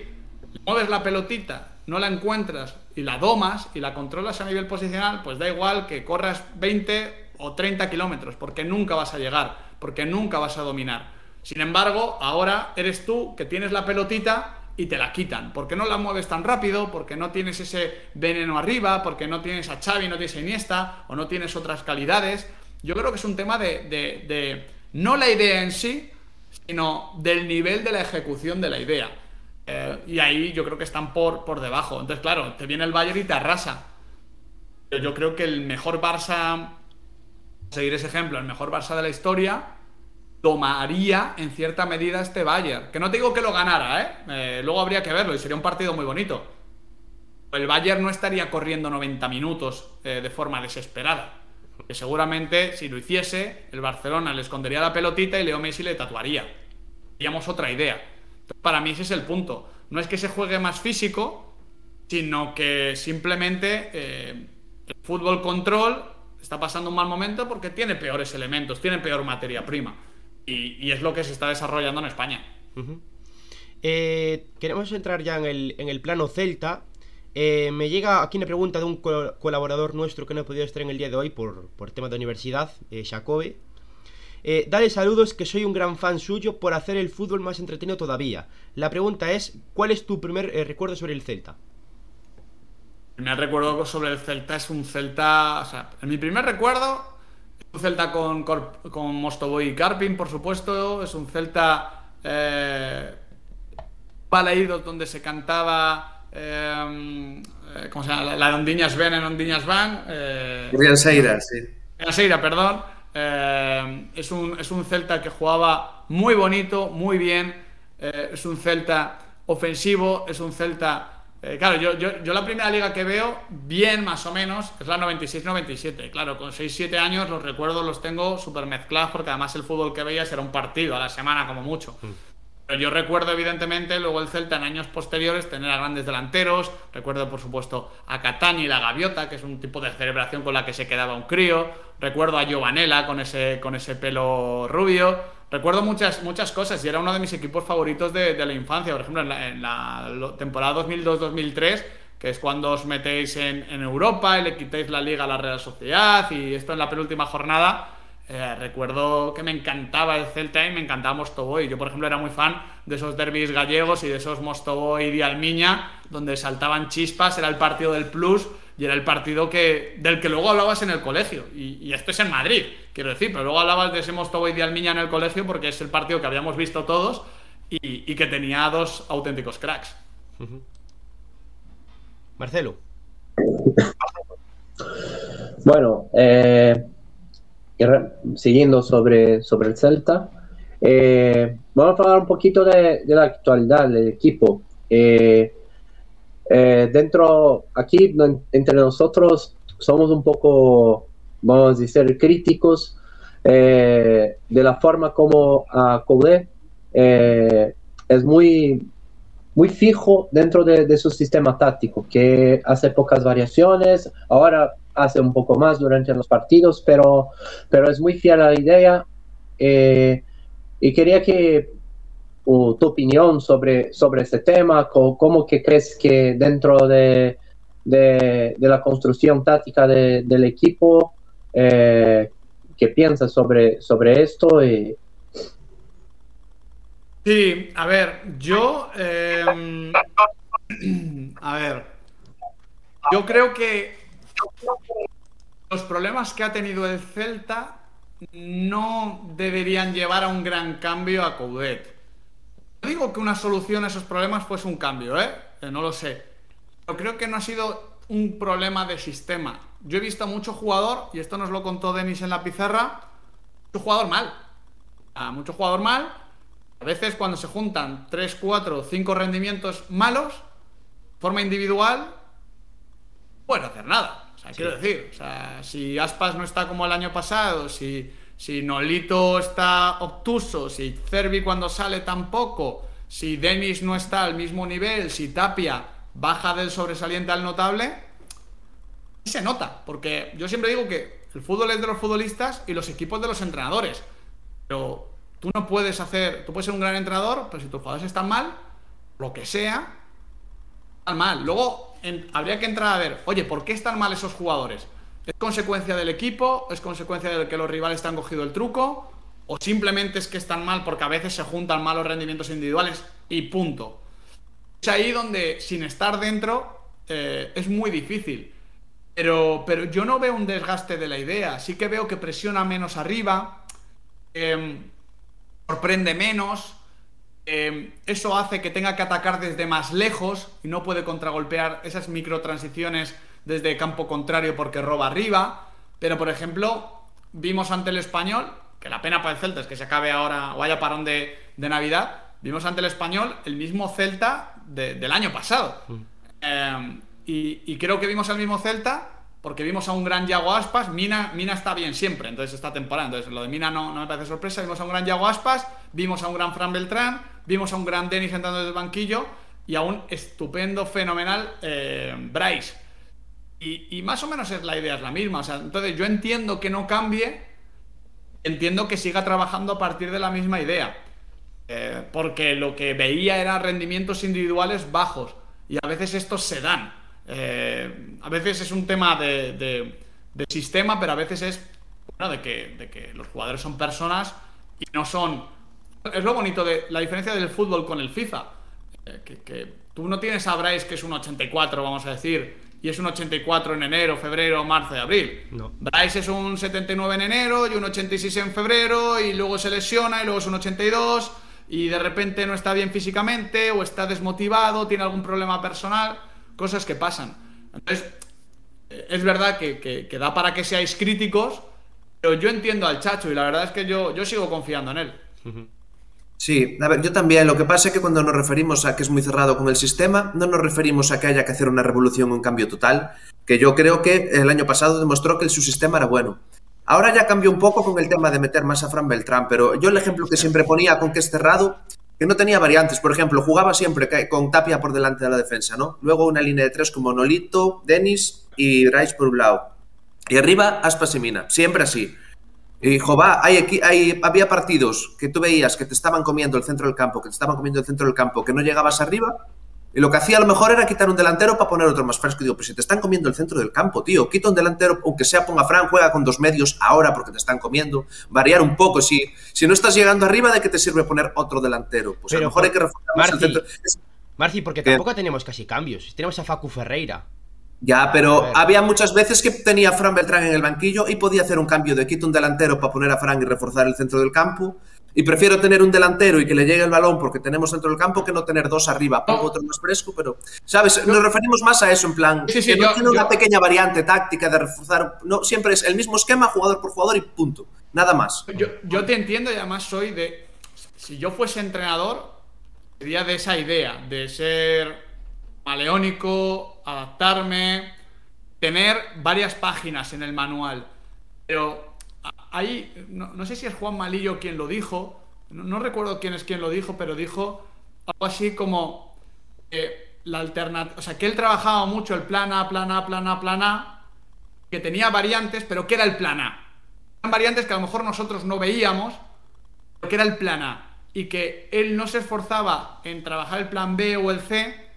mueves la pelotita, no la encuentras y la domas y la controlas a nivel posicional, pues da igual que corras 20 o 30 kilómetros, porque nunca vas a llegar, porque nunca vas a dominar. Sin embargo, ahora eres tú que tienes la pelotita y te la quitan. Porque no la mueves tan rápido, porque no tienes ese veneno arriba, porque no tienes a Xavi, no tienes a Iniesta, o no tienes otras calidades. Yo creo que es un tema de, no la idea en sí, sino del nivel de la ejecución de la idea. Eh, y ahí yo creo que están por, por debajo. Entonces, claro, te viene el Bayern y te arrasa. Pero yo creo que el mejor Barça, seguir ese ejemplo, el mejor Barça de la historia, tomaría en cierta medida este Bayern. Que no digo que lo ganara, ¿eh? ¿eh? Luego habría que verlo y sería un partido muy bonito. El Bayern no estaría corriendo 90 minutos eh, de forma desesperada. Que seguramente si lo hiciese, el Barcelona le escondería la pelotita y Leo Messi le tatuaría. Teníamos otra idea. para mí ese es el punto. No es que se juegue más físico, sino que simplemente eh, el fútbol control está pasando un mal momento porque tiene peores elementos, tiene peor materia prima. Y, es lo que se está desarrollando en España. Eh, queremos entrar ya en el, en el plano celta. Eh, me llega aquí una pregunta de un colaborador nuestro que no ha podido estar en el día de hoy por, por tema de universidad, eh, Jacobe. Eh, dale saludos que soy un gran fan suyo por hacer el fútbol más entretenido todavía. La pregunta es, ¿cuál es tu primer recuerdo sobre el Celta? Primer recuerdo sobre el Celta es un Celta... O sea, mi primer recuerdo es un Celta con, con, Mostoboy y Carpin, por supuesto. Es un Celta... Eh, donde se cantaba Em, eh, ¿Cómo se llama? La de Ondiñas ven en Ondiñas van. Eh, Seira, sí. Seira, perdón. Eh, es, un, es un Celta que jugaba muy bonito, muy bien. Eh, es un Celta ofensivo, es un Celta. Claro, yo, yo, yo, la primera liga que veo, bien más o menos, es la 96-97. Claro, con 6-7 años los recuerdos los tengo súper mezclados porque además el fútbol que veías era un partido a la semana como mucho. Mm. Pero yo recuerdo, evidentemente, luego el Celta en años posteriores tener a grandes delanteros. Recuerdo, por supuesto, a Catani y la Gaviota, que es un tipo de celebración con la que se quedaba un crío. Recuerdo a Giovanella con ese, con ese pelo rubio. Recuerdo muchas, muchas cosas y era uno de mis equipos favoritos de, la infancia. Por ejemplo, en la, temporada 2002-2003, que es cuando os metéis en, Europa y le quitáis la liga a la Real Sociedad, y esto en la penúltima jornada eh, recuerdo que me encantaba el Celta y me encantaba Mostoboy. Yo, por ejemplo, era muy fan de esos derbis gallegos y de esos Mostoboy y Almiña, donde saltaban chispas, era el partido del Plus y era el partido que, del que luego hablabas en el colegio. Y, esto es en Madrid, quiero decir, pero luego hablabas de ese Mostoboy y Almiña en el colegio porque es el partido que habíamos visto todos y, que tenía dos auténticos cracks. Marcelo. Bueno, eh siguiendo sobre, sobre el Celta, eh, vamos a hablar un poquito de, la actualidad del equipo. Eh, eh, dentro, aquí entre nosotros somos un poco, vamos a decir, críticos de la forma como a es muy, muy fijo dentro de, de, su sistema táctico, que hace pocas variaciones. Ahora hace un poco más durante los partidos, pero, pero es muy fiel a la idea. Eh, y quería que tu opinión sobre, sobre este tema, cómo, que crees que dentro de, de, la construcción táctica del equipo, eh, qué piensas sobre, sobre esto. Y... Sí, a ver, yo... Em, a ver, yo creo que los problemas que ha tenido el Celta no deberían llevar a un gran cambio a Coudet. No digo que una solución a esos problemas fuese un cambio, ¿eh? ¿eh? No lo sé. Pero creo que no ha sido un problema de sistema. Yo he visto a mucho jugador, y esto nos lo contó Denis en la pizarra, mucho jugador mal. A mucho jugador mal. A veces cuando se juntan 3, 4, 5 rendimientos malos, forma individual, no puede hacer nada quiero decir, o sea, si Aspas no está como el año pasado, si, si Nolito está obtuso, si Cervi cuando sale tampoco, si Denis no está al mismo nivel, si Tapia baja del sobresaliente al notable, se nota, porque yo siempre digo que el fútbol es de los futbolistas y los equipos de los entrenadores. Pero tú no puedes hacer, tú puedes ser un gran entrenador, pero si tus jugadores están mal, lo que sea, están mal. Luego habría que entrar a ver, oye, ¿por qué están mal esos jugadores? ¿Es consecuencia del equipo? ¿Es consecuencia de que los rivales te han cogido el truco? ¿O simplemente es que están mal porque a veces se juntan malos rendimientos individuales y punto? Es ahí donde, sin estar dentro, eh, es muy difícil. Pero, pero yo no veo un desgaste de la idea. Sí que veo que presiona menos arriba, em, sorprende menos, Em, eso hace que tenga que atacar desde más lejos y no puede contragolpear esas microtransiciones desde campo contrario porque roba arriba. Pero, por ejemplo, vimos ante el español, que la pena para el Celta es que se acabe ahora o haya parón de, Navidad, vimos ante el español el mismo Celta del año pasado. Mm. Em, y, y, creo que vimos al mismo Celta porque vimos a un gran Yago Aspas. Mina, Mina está bien siempre, entonces esta temporada. Entonces lo de Mina no, no me parece sorpresa. Vimos a un gran Yago Aspas, vimos a un gran Fran Beltrán, vimos a un gran Denis entrando desde el banquillo y a un estupendo, fenomenal eh, Bryce. Y, más o menos es la idea, es la misma. O sea, entonces yo entiendo que no cambie, entiendo que siga trabajando a partir de la misma idea. Eh, porque lo que veía eran rendimientos individuales bajos. Y a veces estos se dan. Eh, a veces es un tema de, sistema, pero a veces es bueno, de, que, de que los jugadores son personas y no son... Es lo bonito de la diferencia del fútbol con el FIFA. Eh, que, tú no tienes a Bryce que es un 84, vamos a decir, y es un 84 en enero, febrero, marzo y abril. No. Bryce es un 79 en enero y un 86 en febrero y luego se lesiona y luego es un 82 y de repente no está bien físicamente o está desmotivado, tiene algún problema personal cosas que pasan. Entonces, eh, es verdad que, da para que seáis críticos, pero yo entiendo al Chacho y la verdad es que yo, yo sigo confiando en él. Sí, a ver, yo también. Lo que pasa es que cuando nos referimos a que es muy cerrado con el sistema, no nos referimos a que haya que hacer una revolución, un cambio total, que yo creo que el año pasado demostró que su sistema era bueno. Ahora ya cambió un poco con el tema de meter más a Fran Beltrán, pero yo el ejemplo que siempre ponía con que es cerrado que no tenía variantes. Por ejemplo, jugaba siempre con Tapia por delante de la defensa, ¿no? Luego una línea de tres como Nolito, Denis y Rice por un lado. Y arriba, Aspas y Mina. Siempre así. Y dijo, va, hay, hay, había partidos que tú veías que te estaban comiendo el centro del campo, que te estaban comiendo el centro del campo, que no llegabas arriba y lo que hacía a lo mejor era quitar un delantero para poner otro más fresco. Y digo, pues si te están comiendo el centro del campo, tío, quita un delantero, aunque sea ponga Fran, juega con dos medios ahora porque te están comiendo. Variar un poco. Si, si no estás llegando arriba, ¿de qué te sirve poner otro delantero? Pues a lo mejor hay que reforzar más el centro. Marci, porque tampoco tenemos casi cambios. Tenemos a Facu Ferreira. Ya, pero había muchas veces que tenía a Fran Beltrán en el banquillo y podía hacer un cambio de quito un delantero para poner a Fran y reforzar el centro del campo. Y prefiero tener un delantero y que le llegue el balón porque tenemos dentro del campo que no tener dos arriba, pongo otro más fresco, pero, ¿sabes? Nos referimos más a eso, en plan, que no tiene una pequeña variante táctica de reforzar, no, siempre es el mismo esquema, jugador por jugador y punto, nada más. Yo, yo te entiendo y además soy de, si yo fuese entrenador, sería de esa idea, de ser maleónico, adaptarme, tener varias páginas en el manual, pero ahí, no, sé si es Juan Malillo quien lo dijo, no, recuerdo quién es quien lo dijo, pero dijo algo así como la alternativa, o sea, que él trabajaba mucho el plan A, plan A, plan A, plan A, que tenía variantes, pero que era el plan A. Eran variantes que a lo mejor nosotros no veíamos, porque era el plan A. Y que él no se esforzaba en trabajar el plan B o el C,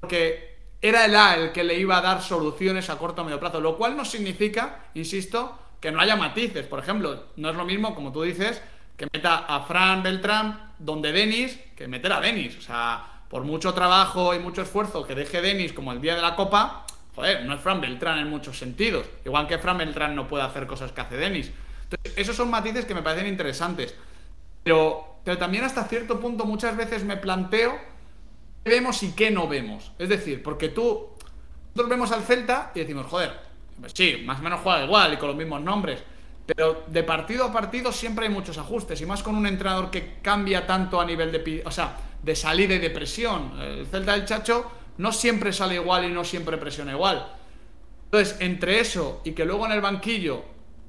porque era el A el que le iba a dar soluciones a corto o medio plazo. Lo cual no significa, insisto, que no haya matices. Por ejemplo, no es lo mismo, como tú dices, que meta a Fran Beltrán donde Denis, que meter a Denis. O sea, por mucho trabajo y mucho esfuerzo que deje Denis como el día de la Copa, joder, no es Fran Beltrán en muchos sentidos. Igual que Fran Beltrán no puede hacer cosas que hace Denis. Entonces, esos son matices que me parecen interesantes. Pero, pero también hasta cierto punto muchas veces me planteo vemos y qué no vemos. Es decir, porque tú, nosotros vemos al Celta y decimos, joder, pues sí, más o menos juega igual y con los mismos nombres. Pero de partido a partido siempre hay muchos ajustes. Y más con un entrenador que cambia tanto a nivel de, o sea, de salida y de presión. El Celta del Chacho no siempre sale igual y no siempre presiona igual. Entonces, entre eso y que luego en el banquillo,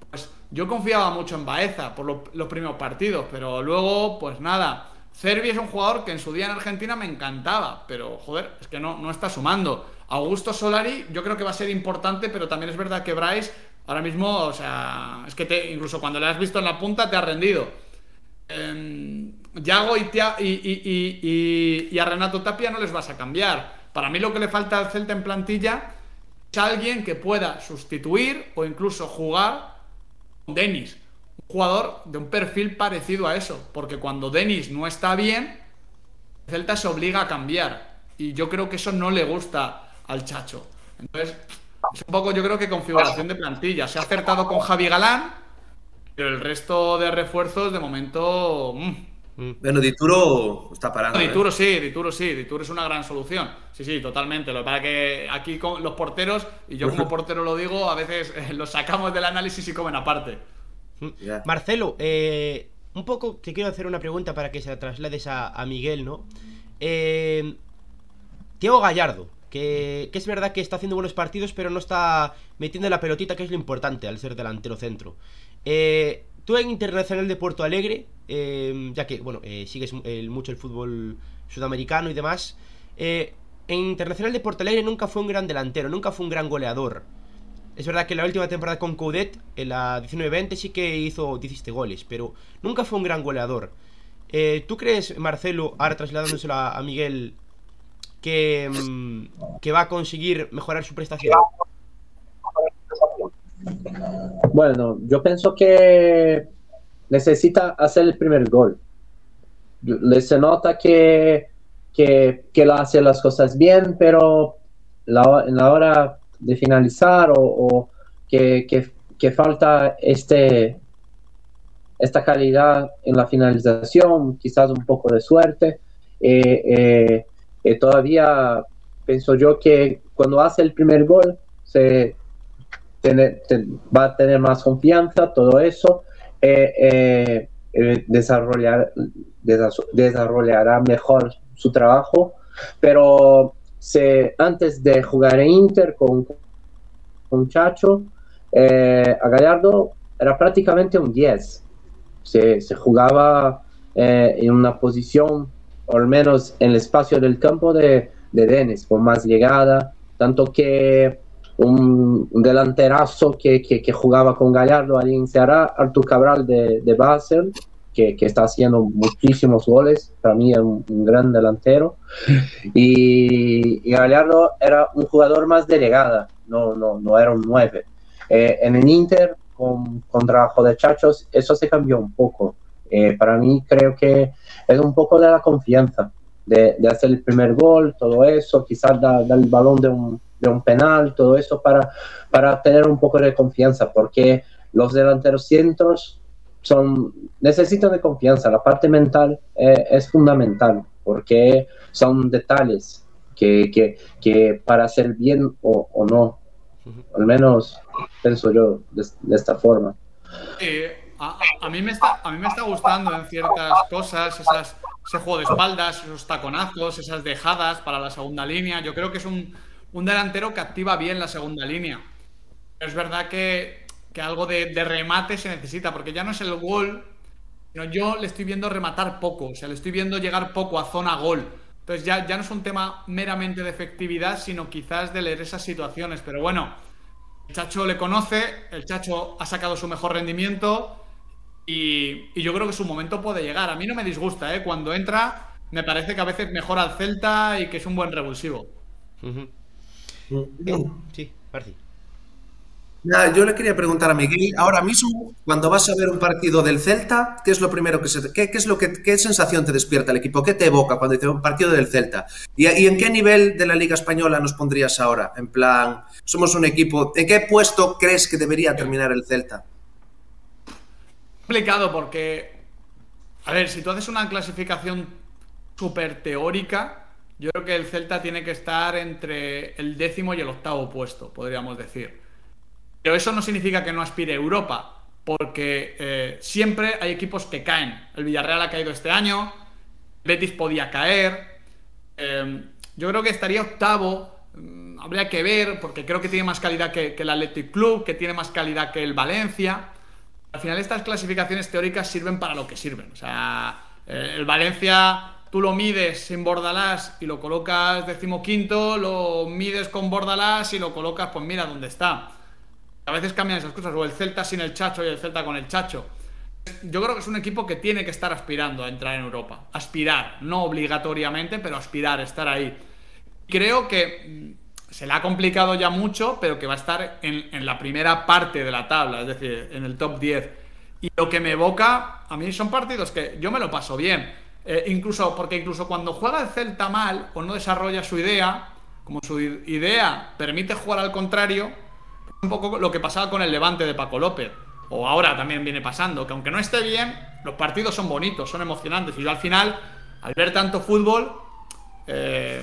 pues yo confiaba mucho en Baeza por los primeros partidos, pero luego, pues nada. Cervi es un jugador que en su día en Argentina me encantaba, pero joder, es que no, no está sumando. Augusto Solari yo creo que va a ser importante, pero también es verdad que Bryce ahora mismo, o sea, es que te, incluso cuando le has visto en la punta te ha rendido. Yago y, a Renato Tapia no les vas a cambiar. Para mí lo que le falta al Celta en plantilla es alguien que pueda sustituir o incluso jugar con Denis. Jugador de un perfil parecido a eso. Porque cuando Denis no está bien, el Celta se obliga a cambiar. Y yo creo que eso no le gusta al Chacho. Entonces, es un poco, yo creo que configuración de plantilla. Se ha acertado con Javi Galán, pero el resto de refuerzos, de momento. Mm. Bueno, Dituro está parando. Dituro ¿eh? sí, Dituro sí, Dituro es una gran solución. Sí, sí, totalmente. Lo que pasa es que aquí con los porteros, y yo como portero lo digo, a veces eh, los sacamos del análisis y comen aparte. Mm. Marcelo, eh, un poco te quiero hacer una pregunta para que se la traslades a, a Miguel, ¿no? Eh, Gallardo, que, es verdad que está haciendo buenos partidos, pero no está metiendo la pelotita, que es lo importante al ser delantero centro. Eh, tú en Internacional de Puerto Alegre, eh, ya que, bueno, eh, sigues mucho el fútbol sudamericano y demás, en Internacional de Portalegre nunca fue un gran delantero, nunca fue un gran goleador. Es verdad que la última temporada con Coudet, en la 19-20, sí que hizo 17 goles, pero nunca fue un gran goleador. Eh, ¿Tú crees, Marcelo, ahora trasladándoselo a, Miguel, que, mm, que va a conseguir mejorar su prestación? Bueno, yo pienso que necesita hacer el primer gol. Le se nota que, que, que lo hace las cosas bien, pero la, en la hora de finalizar o, que, que, falta este, esta calidad en la finalización, quizás un poco de suerte. Eh, eh, eh, todavía pienso yo que cuando hace el primer gol se va a tener más confianza, todo eso. Eh, desarrollar, desarrollará mejor su trabajo, pero se, antes de jugar en Inter con, con Chacho, eh, a Gallardo era prácticamente un 10. Se, se jugaba eh, en una posición, al menos en el espacio del campo de, de Denis, con más llegada, tanto que un, delanterazo que, que, que, jugaba con Gallardo allí en Ceará, Artur Cabral de, de Basel, que, está haciendo muchísimos goles, para mí es un, un gran delantero, y, y, Gallardo era un jugador más de llegada, no, no, no era un 9. Eh, en el Inter, con, con, trabajo de Chachos, eso se cambió un poco. Eh, para mí creo que es un poco de la confianza, de, de hacer el primer gol, todo eso, quizás dar da el balón de un, de un penal, todo eso para, para tener un poco de confianza, porque los delanteros centros son, necesitan de confianza, la parte mental eh, es fundamental, porque son detalles que, que, que para hacer bien o, o, no, al menos pienso yo de, de esta forma. Eh, a, a, mí me está, a mí me está gustando en ciertas cosas, esas, ese juego de espaldas, esos taconazos, esas dejadas para la segunda línea, yo creo que es un un delantero que activa bien la segunda línea. Es verdad que, que algo de, de, remate se necesita, porque ya no es el gol, sino yo le estoy viendo rematar poco, o sea, le estoy viendo llegar poco a zona gol. Entonces ya, ya no es un tema meramente de efectividad, sino quizás de leer esas situaciones. Pero bueno, el Chacho le conoce, el Chacho ha sacado su mejor rendimiento y, y yo creo que su momento puede llegar. A mí no me disgusta, ¿eh? Cuando entra, me parece que a veces mejora al Celta y que es un buen revulsivo. Uh -huh. Bien. Sí, Marci. Yo le quería preguntar a Miguel, ahora mismo, cuando vas a ver un partido del Celta, ¿qué es lo primero que se es lo que qué sensación te despierta el equipo? ¿Qué te evoca cuando dice un partido del Celta? ¿Y, ¿Y, en qué nivel de la Liga Española nos pondrías ahora? En plan, somos un equipo, ¿en qué puesto crees que debería terminar el Celta? Complicado porque, a ver, si tú haces una clasificación súper teórica, yo creo que el Celta tiene que estar entre el décimo y el octavo puesto, podríamos decir. Pero eso no significa que no aspire Europa, porque eh, siempre hay equipos que caen. El Villarreal ha caído este año, Betis podía caer. Eh, yo creo que estaría octavo. Mm, habría que ver, porque creo que tiene más calidad que, que el Athletic Club, que tiene más calidad que el Valencia. Al final, estas clasificaciones teóricas sirven para lo que sirven. O sea, eh, el Valencia tú lo mides sin Bordalás y lo colocas decimoquinto, lo mides con Bordalás y lo colocas, pues mira dónde está. A veces cambian esas cosas, o el Celta sin el Chacho y el Celta con el Chacho. Yo creo que es un equipo que tiene que estar aspirando a entrar en Europa. Aspirar, no obligatoriamente, pero aspirar, estar ahí. Creo que mm, se le ha complicado ya mucho, pero que va a estar en, en la primera parte de la tabla, es decir, en el top 10. Y lo que me evoca, a mí son partidos que yo me lo paso bien eh, incluso, porque incluso cuando juega el Celta mal o no desarrolla su idea, como su idea permite jugar al contrario, un poco lo que pasaba con el Levante de Paco López. O ahora también viene pasando, que aunque no esté bien, los partidos son bonitos, son emocionantes. Y yo al final, al ver tanto fútbol, eh,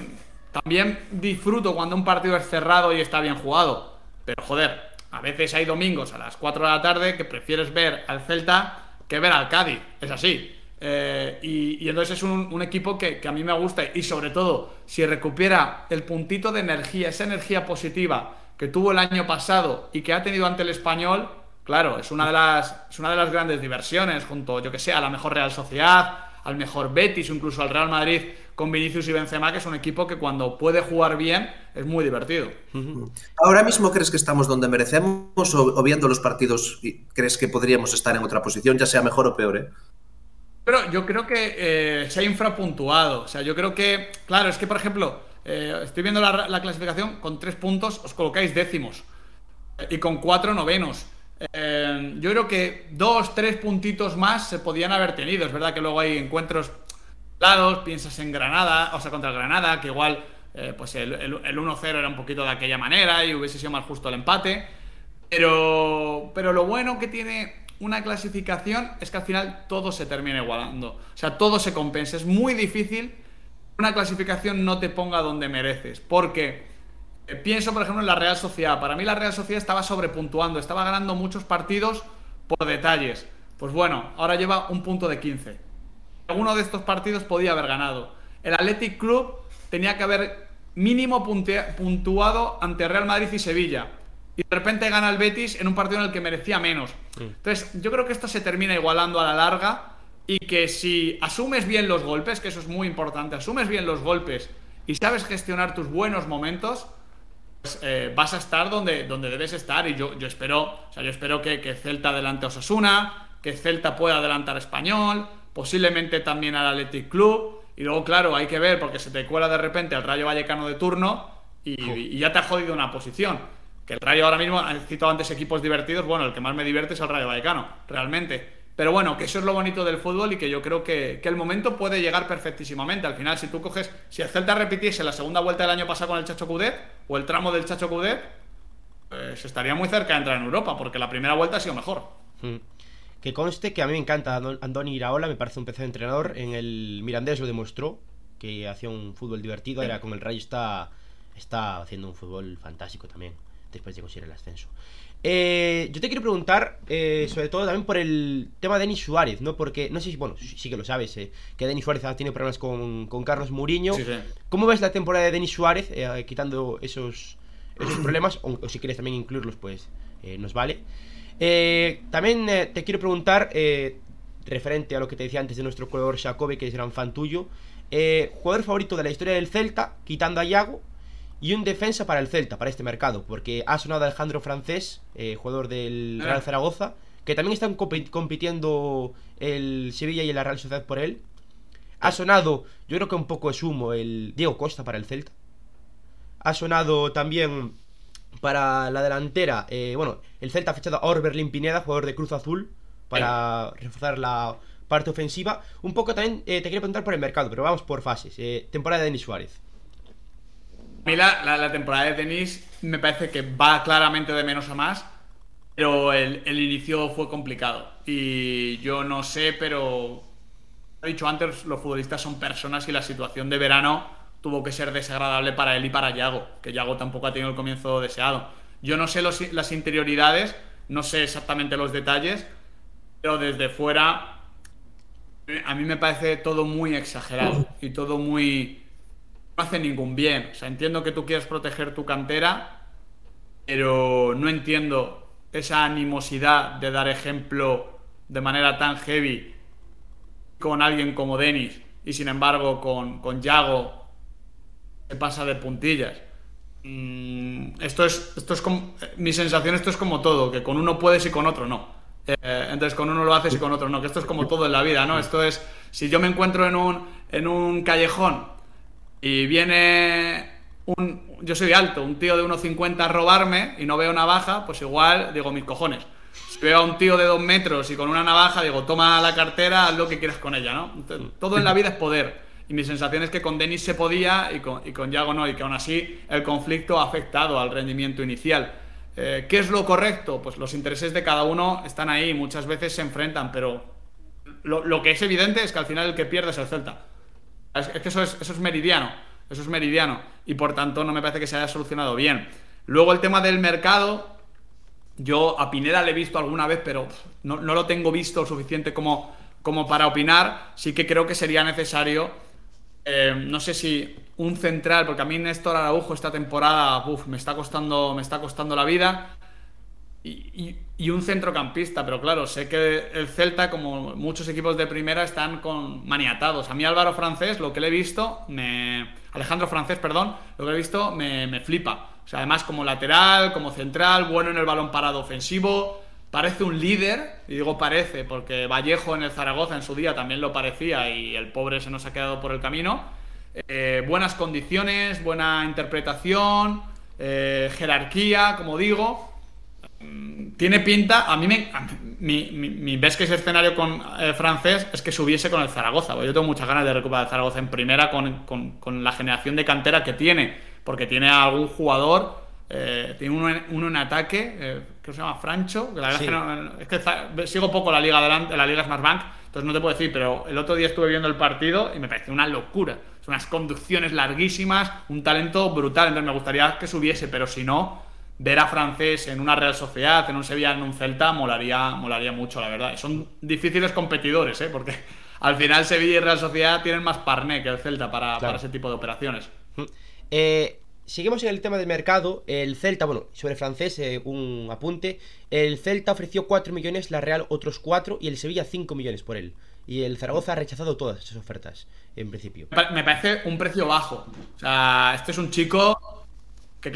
también disfruto cuando un partido es cerrado y está bien jugado. Pero joder, a veces hay domingos a las 4 de la tarde que prefieres ver al Celta que ver al Cádiz. Es así. Eh, y, entonces es un, un equipo que, que, a mí me gusta y sobre todo si recupera el puntito de energía, esa energía positiva que tuvo el año pasado y que ha tenido ante el español, claro, es una de las, es una de las grandes diversiones junto, yo que sé, a la mejor Real Sociedad, al mejor Betis o incluso al Real Madrid con Vinicius y Benzema, que es un equipo que cuando puede jugar bien es muy divertido. ¿Ahora mismo crees que estamos donde merecemos o, viendo los partidos crees que podríamos estar en otra posición, ya sea mejor o peor? ¿eh? Pero yo creo que eh, se ha infrapuntuado. O sea, yo creo que, claro, es que, por ejemplo, eh, estoy viendo la, clasificación, con tres puntos os colocáis décimos y con cuatro novenos. Eh, yo creo que dos, tres puntitos más se podían haber tenido. Es verdad que luego hay encuentros lados, piensas en Granada, o sea, contra Granada, que igual eh, pues el, 1-0 era un poquito de aquella manera y hubiese sido más justo el empate. Pero, pero lo bueno que tiene una clasificación es que al final todo se termina igualando. O sea, todo se compensa. Es muy difícil una clasificación no te ponga donde mereces. Porque eh, pienso, por ejemplo, en la Real Sociedad. Para mí la Real Sociedad estaba sobrepuntuando, estaba ganando muchos partidos por detalles. Pues bueno, ahora lleva un punto de 15. Alguno de estos partidos podía haber ganado. El Athletic Club tenía que haber mínimo puntuado ante Real Madrid y Sevilla. Y de repente gana el Betis en un partido en el que merecía menos. Entonces, yo creo que esto se termina igualando a la larga y que si asumes bien los golpes, que eso es muy importante, asumes bien los golpes y sabes gestionar tus buenos momentos, pues, eh, vas a estar donde, donde debes estar. Y yo, yo espero, o sea, yo espero que, que Celta adelante a Osasuna, que Celta pueda adelantar a Español, posiblemente también al Athletic Club. Y luego, claro, hay que ver, porque se te cuela de repente al Rayo Vallecano de turno y, ya te ha jodido una posición. Que el Rayo ahora mismo, he citado antes equipos divertidos, bueno, el que más me divierte es el Rayo Vallecano, realmente. Pero bueno, que eso es lo bonito del fútbol y que yo creo que, el momento puede llegar perfectísimamente. Al final, si tú coges, si el Celta repitiese la segunda vuelta del año pasado con el Chacho Cudet o el tramo del Chacho Cudet, pues estaría muy cerca de entrar en Europa, porque la primera vuelta ha sido mejor. Hmm. Que conste que a mí me encanta Andoni Iraola, me parece un PC de entrenador. En el Mirandés lo demostró, que hacía un fútbol divertido. Era con el Rayo está, está haciendo un fútbol fantástico también, después de conseguir el ascenso. Eh, yo te quiero preguntar, eh, sobre todo también por el tema de Denis Suárez, ¿no? Porque, no sé si, bueno, sí que lo sabes, eh, que Denis Suárez ha tenido problemas con, Carlos Mourinho. ¿Cómo ves la temporada de Denis Suárez, quitando esos, esos problemas? O, si quieres también incluirlos, pues nos vale. también te quiero preguntar, referente a lo que te decía antes de nuestro jugador Jacobe, que es gran fan tuyo, jugador favorito de la historia del Celta, quitando a Iago y un defensa para el Celta, para este mercado, porque ha sonado Alejandro Francés, eh, jugador del ah. Real Zaragoza, que también están compitiendo el Sevilla y la Real Sociedad por él. Ha sonado, yo creo que un poco es humo, el Diego Costa para el Celta. Ha sonado también para la delantera, eh, bueno, el Celta ha fichado a Orberlin Pineda, jugador de Cruz Azul, para reforzar la parte ofensiva. Un poco también eh, te quería preguntar por el mercado, pero vamos por fases. temporada de Denis Suárez. A mí la, temporada de tenis me parece que va claramente de menos a más, pero el, inicio fue complicado. Y yo no sé, pero he dicho antes, los futbolistas son personas y la situación de verano tuvo que ser desagradable para él y para Yago, que Yago tampoco ha tenido el comienzo deseado. Yo no sé las interioridades, no sé exactamente los detalles, pero desde fuera a mí me parece todo muy exagerado y todo muy hace ningún bien. O sea, entiendo que tú quieres proteger tu cantera, pero no entiendo esa animosidad de dar ejemplo de manera tan heavy con alguien como Denis y sin embargo con, con Yago se pasa de puntillas. Mm, esto es, esto es como, mi sensación esto es como todo, que con uno puedes y con otro no. Eh, entonces con uno lo haces y con otro no, que esto es como todo en la vida, ¿no? Esto es, si yo me encuentro en un, en un callejón y viene un. Yo soy alto, un tío de 1,50 a robarme y no veo navaja, pues igual digo mis cojones. Si veo a un tío de 2 metros y con una navaja, digo, toma la cartera, haz lo que quieras con ella, ¿no? todo en la vida es poder. Y mi sensación es que con Denis se podía y con, y con Yago no, y que aún así el conflicto ha afectado al rendimiento inicial. Eh, ¿Qué es lo correcto? Pues los intereses de cada uno están ahí, muchas veces se enfrentan, pero lo, lo que es evidente es que al final el que pierde es el Celta. Es, que eso es, eso es meridiano. Eso es meridiano. Y por tanto no me parece que se haya solucionado bien. Luego el tema del mercado. Yo a Pineda le he visto alguna vez, pero no, lo tengo visto suficiente como, como para opinar. Sí que creo que sería necesario. Eh, no sé si un central, porque a mí Néstor Araujo esta temporada me, está costando, me está costando la vida. Y, un centrocampista, pero claro, sé que el Celta, como muchos equipos de primera, están con maniatados. A mí Álvaro Francés, lo que le he visto, me... Alejandro Francés, perdón, lo que he visto me, me flipa. O sea, además como lateral, como central, bueno en el balón parado ofensivo, parece un líder, y digo parece, porque Vallejo en el Zaragoza en su día también lo parecía y el pobre se nos ha quedado por el camino. Eh, buenas condiciones, buena interpretación, eh, jerarquía, como digo. Tiene pinta, a mí me. mi, mi, ves que ese escenario con el francés es que subiese con el Zaragoza. Yo tengo muchas ganas de recuperar el Zaragoza en primera con, con, la generación de cantera que tiene, porque tiene algún jugador. Eh, tiene uno en, ataque, eh, que se llama Francho. Que la es que sigo poco la liga adelante, la liga Bank entonces no te puedo decir, pero el otro día estuve viendo el partido y me pareció una locura. Son unas conducciones larguísimas, un talento brutal. Entonces me gustaría que subiese, pero si no, ver a francés en una Real Sociedad, en un Sevilla, en un Celta, molaría, molaría mucho, la verdad. Son difíciles competidores, ¿eh? porque al final Sevilla y Real Sociedad tienen más parné que el Celta para, ese tipo de operaciones. Mm. Eh, seguimos en el tema del mercado. El Celta, bueno, sobre francés, eh, un apunte. El Celta ofreció 4 millones, la Real otros 4 y el Sevilla 5 millones por él. Y el Zaragoza ha rechazado todas esas ofertas, en principio. Me parece un precio bajo. O sea, este es un chico que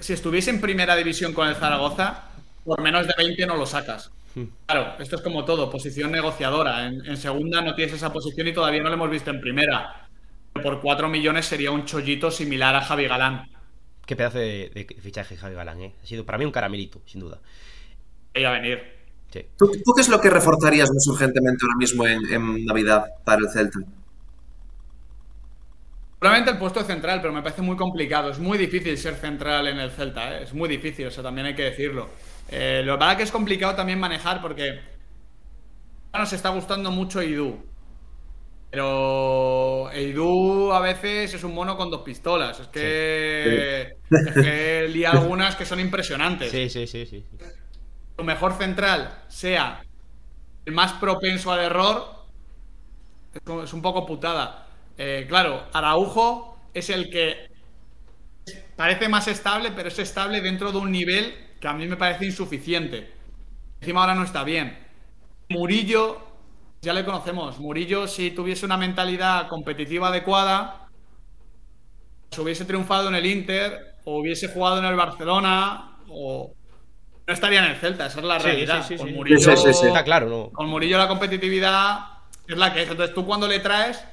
si estuviese en primera división con el Zaragoza, por menos de 20 no lo sacas. Hmm. Claro, esto es como todo, posición negociadora. En, segunda no tienes esa posición y todavía no lo hemos visto en primera. Por 4 millones sería un chollito similar a Javi Galán. Qué pedazo de, fichaje Javi Galán, ¿eh? Ha sido para mí un caramelito, sin duda. a venir. ¿Tú, qué es lo que reforzarías más urgentemente ahora mismo en Navidad para el Celta? Probablemente el puesto central, pero me parece muy complicado. Es muy difícil ser central en el Celta, ¿eh? es muy difícil, o sea, también hay que decirlo. Eh, lo verdad que es complicado también manejar porque nos está gustando mucho Idu. Pero Idu a veces es un mono con dos pistolas. Es que, es que lía algunas que son impresionantes. Sí, sí, sí, sí. Tu mejor central sea el más propenso al error, es un poco putada. Eh, claro, Araujo es el que parece más estable, pero es estable dentro de un nivel que a mí me parece insuficiente. Encima ahora no está bien. Murillo, ya le conocemos. Murillo, si tuviese una mentalidad competitiva adecuada, si hubiese triunfado en el Inter, o hubiese jugado en el Barcelona, o no estaría en el Celta, esa es la realidad. con Murillo, está claro, ¿no? Con Murillo la competitividad es la que es. Entonces tú cuando le traes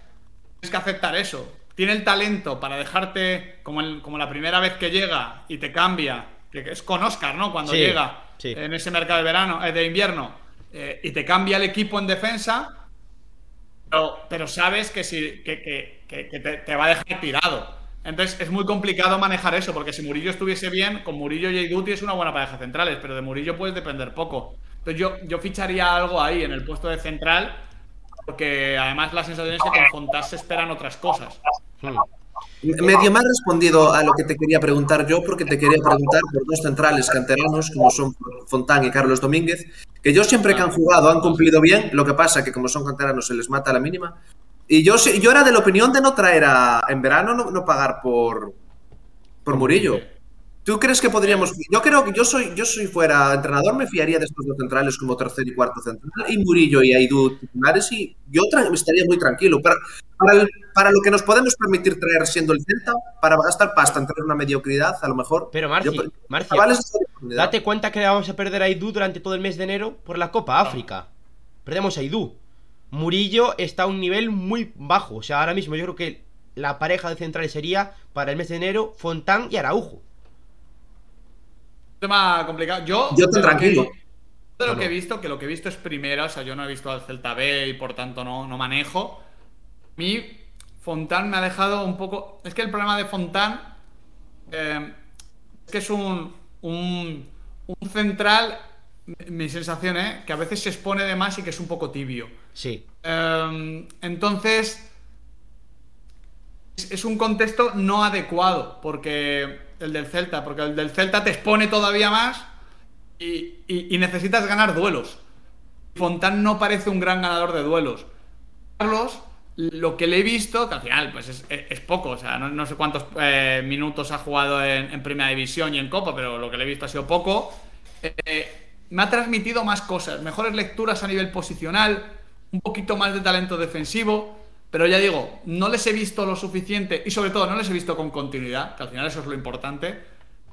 que aceptar eso. Tiene el talento para dejarte como, como la primera vez que llega y te cambia, que es con Oscar, ¿no? Cuando llega en ese mercado de verano, eh, de invierno, eh, y te cambia el equipo en defensa, pero, sabes que, si, que, te, va a dejar tirado. Entonces es muy complicado manejar eso, porque si Murillo estuviese bien, con Murillo y Duty es una buena pareja centrales, pero de Murillo puedes depender poco. Entonces yo, yo ficharía algo ahí en el puesto de central porque además la sensación es que con Fontán se esperan otras cosas. Hmm. Medio me ha respondido a lo que te quería preguntar yo, porque te quería preguntar por dos centrales canteranos, como son Fontán y Carlos Domínguez, que yo siempre que han jugado han cumplido bien, lo que pasa que como son canteranos se les mata a la mínima. Y yo, yo era de la opinión de no traer a, en verano, no, no pagar por, por Murillo. ¿Tú crees que podríamos.? Yo creo que yo soy, yo soy fuera entrenador, me fiaría de estos dos centrales como tercer y cuarto central, y Murillo y Aidú titulares, y yo estaría muy tranquilo. Para, para, lo que nos podemos permitir traer siendo el Celta, para gastar pasta en una mediocridad, a lo mejor. Pero Marcio, date cuenta que vamos a perder a Aidú durante todo el mes de enero por la Copa África. Perdemos a Aidú. Murillo está a un nivel muy bajo. O sea, ahora mismo yo creo que la pareja de centrales sería para el mes de enero Fontán y Araujo tema complicado. Yo, yo estoy tranquilo. de lo que he visto, que lo que he visto es primera, o sea, yo no he visto al Celta B y por tanto no, no manejo. Mi Fontán me ha dejado un poco. Es que el problema de Fontán eh, es que es un, un, central. Mi sensación, ¿eh? Que a veces se expone de más y que es un poco tibio. Sí. Eh, entonces. es un contexto no adecuado, porque el del Celta, porque el del Celta te expone todavía más y, necesitas ganar duelos. Fontán no parece un gran ganador de duelos. Carlos, lo que le he visto, que al final pues es, poco, o sea, no, sé cuántos eh, minutos ha jugado en, Primera División y en Copa, pero lo que le he visto ha sido poco. eh, me ha transmitido más cosas, mejores lecturas a nivel posicional, un poquito más de talento defensivo, pero ya digo, no les he visto lo suficiente y sobre todo no les he visto con continuidad, que al final eso es lo importante,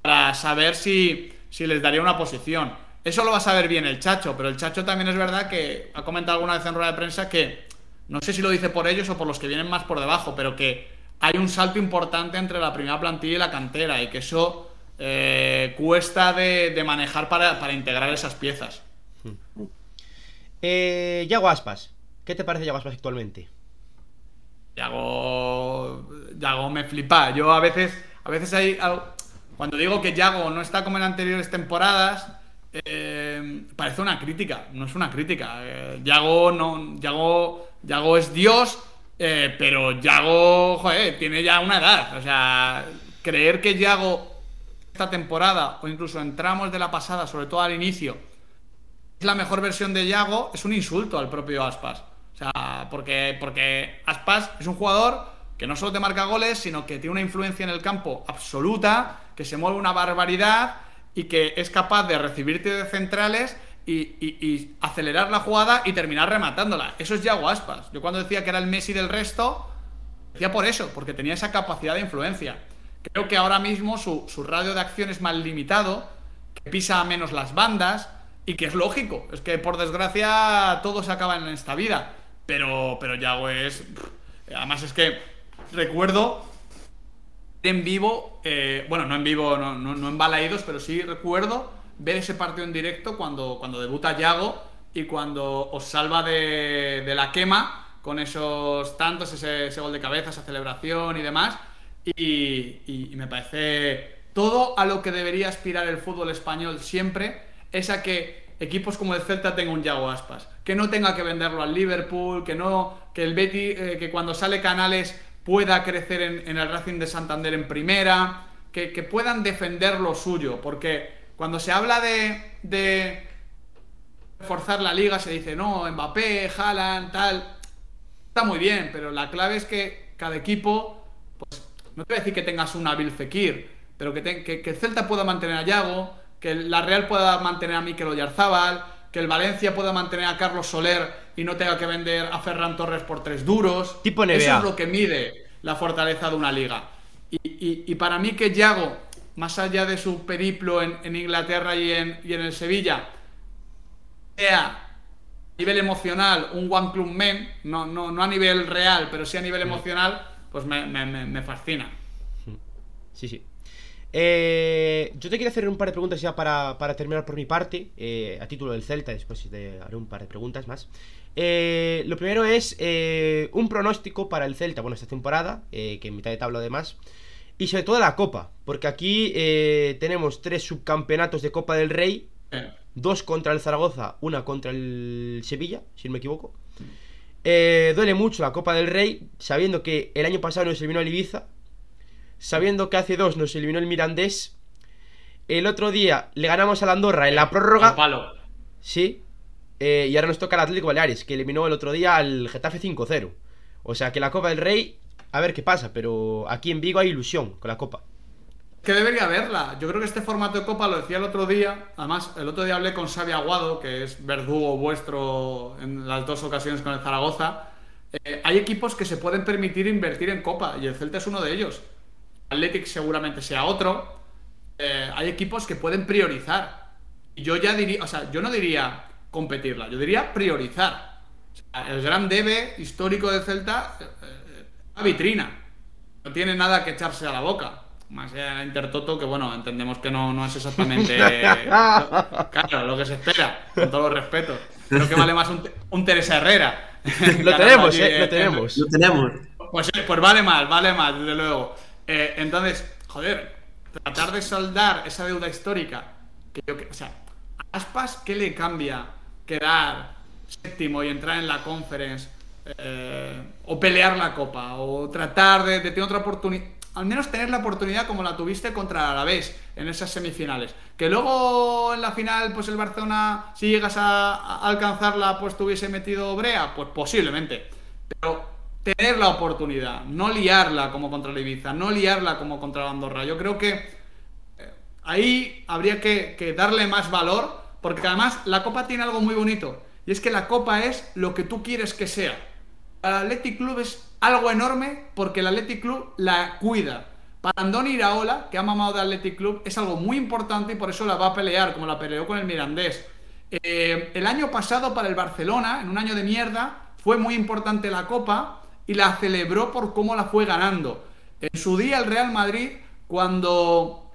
para saber si, si les daría una posición. Eso lo va a saber bien el Chacho, pero el Chacho también es verdad que ha comentado alguna vez en rueda de prensa que, no sé si lo dice por ellos o por los que vienen más por debajo, pero que hay un salto importante entre la primera plantilla y la cantera y que eso eh, cuesta de, manejar para, integrar esas piezas. Eh, Yago Aspas, ¿qué te parece Yago Aspas actualmente? Yago, Yago me flipa. Yo a veces, a veces hay, cuando digo que Yago no está como en anteriores temporadas, eh, parece una crítica, no es una crítica. Eh, Yago, no, Yago, Yago es Dios, eh, pero Yago, joder, tiene ya una edad. O sea, creer que Yago esta temporada, o incluso en tramos de la pasada, sobre todo al inicio, es la mejor versión de Yago, es un insulto al propio Aspas. Sea, porque, porque Aspas es un jugador que no solo te marca goles, sino que tiene una influencia en el campo absoluta, que se mueve una barbaridad y que es capaz de recibirte de centrales y, acelerar la jugada y terminar rematándola. Eso es Yago Aspas. Yo cuando decía que era el Messi del resto, decía por eso, porque tenía esa capacidad de influencia. Creo que ahora mismo su, radio de acción es más limitado, que pisa menos las bandas y que es lógico. Es que por desgracia todo se acaba en esta vida. Pero, pero Yago es. Además es que recuerdo en vivo, eh, bueno, no en vivo, no, no, en balaídos, pero sí recuerdo ver ese partido en directo cuando, cuando debuta Yago y cuando os salva de, la quema con esos tantos, ese, gol de cabeza, esa celebración y demás. Y, me parece todo a lo que debería aspirar el fútbol español siempre, es a que equipos como el Celta tengan un Yago Aspas, que no tenga que venderlo al Liverpool, que no, que el Betty, eh, que cuando sale Canales pueda crecer en, el Racing de Santander en primera, que, puedan defender lo suyo, porque cuando se habla de, de forzar la liga se dice, no, Mbappé, Haaland, tal, está muy bien, pero la clave es que cada equipo, pues no te voy a decir que tengas un Nabil Fekir, pero que, que, el Celta pueda mantener a Yago, que la Real pueda mantener a Mikel Oyarzábal, que el Valencia pueda mantener a Carlos Soler y no tenga que vender a Ferran Torres por tres duros. Tipo NBA. Eso es lo que mide la fortaleza de una liga. Y, para mí que Yago, más allá de su periplo en, Inglaterra y en, y en, el Sevilla, sea a nivel emocional un One Club Men, no, no, no a nivel real, pero sí a nivel emocional, pues me, me fascina. Sí, sí. Eh, yo te quiero hacer un par de preguntas ya para, terminar por mi parte, eh, a título del Celta, después te haré un par de preguntas más. Eh, lo primero es un pronóstico para el Celta, bueno, esta temporada, que en mitad de tabla además, y sobre todo la Copa, porque aquí tenemos tres subcampeonatos de Copa del Rey, dos contra el Zaragoza, una contra el Sevilla, si no me equivoco. duele mucho la Copa del Rey, sabiendo que el año pasado nos eliminó el Ibiza, sabiendo que hace dos nos eliminó el Mirandés. El otro día le ganamos al Andorra en la prórroga. Palo. Sí. Eh, y ahora nos toca el Atlético Baleares, que eliminó el otro día al Getafe 5-0. O sea que la Copa del Rey, a ver qué pasa, pero aquí en Vigo hay ilusión con la Copa. Que debería haberla. Yo creo que este formato de Copa lo decía el otro día. Además, el otro día hablé con Xavi Aguado, que es verdugo vuestro en las dos ocasiones con el Zaragoza. Eh, hay equipos que se pueden permitir invertir en Copa y el Celta es uno de ellos. Athletic seguramente sea otro. Eh, hay equipos que pueden priorizar. Y yo ya diría, o sea, yo no diría competirla, yo diría priorizar. el gran debe histórico de Celta, eh, la vitrina. No tiene nada que echarse a la boca. Más allá de Intertoto, que bueno, entendemos que no, no es exactamente claro, lo que se espera, con todos los respetos. Creo que vale más un, Teresa Herrera. lo tenemos, eh, lo tenemos. Lo tenemos. Pues, pues vale más, vale más, desde luego. Eh, entonces, joder, tratar de saldar esa deuda histórica, que yo, o sea, Aspas, ¿qué le cambia quedar séptimo y entrar en la conference? Eh, o pelear la copa, o tratar de, tener otra oportunidad, al menos tener la oportunidad como la tuviste contra el Alavés en esas semifinales. Que luego en la final, pues el Barcelona, si llegas a, a alcanzarla, pues te hubiese metido brea, pues posiblemente. Pero tener la oportunidad, no liarla como contra el Ibiza, no liarla como contra la Andorra. Yo creo que eh, ahí habría que, darle más valor, porque además la Copa tiene algo muy bonito, y es que la Copa es lo que tú quieres que sea. El Athletic Club es algo enorme porque el Athletic Club la cuida. Para Andoni Iraola, que ha mamado de Athletic Club, es algo muy importante y por eso la va a pelear, como la peleó con el Mirandés. Eh, el año pasado para el Barcelona, en un año de mierda, fue muy importante la Copa y la celebró por cómo la fue ganando. En su día el Real Madrid, cuando,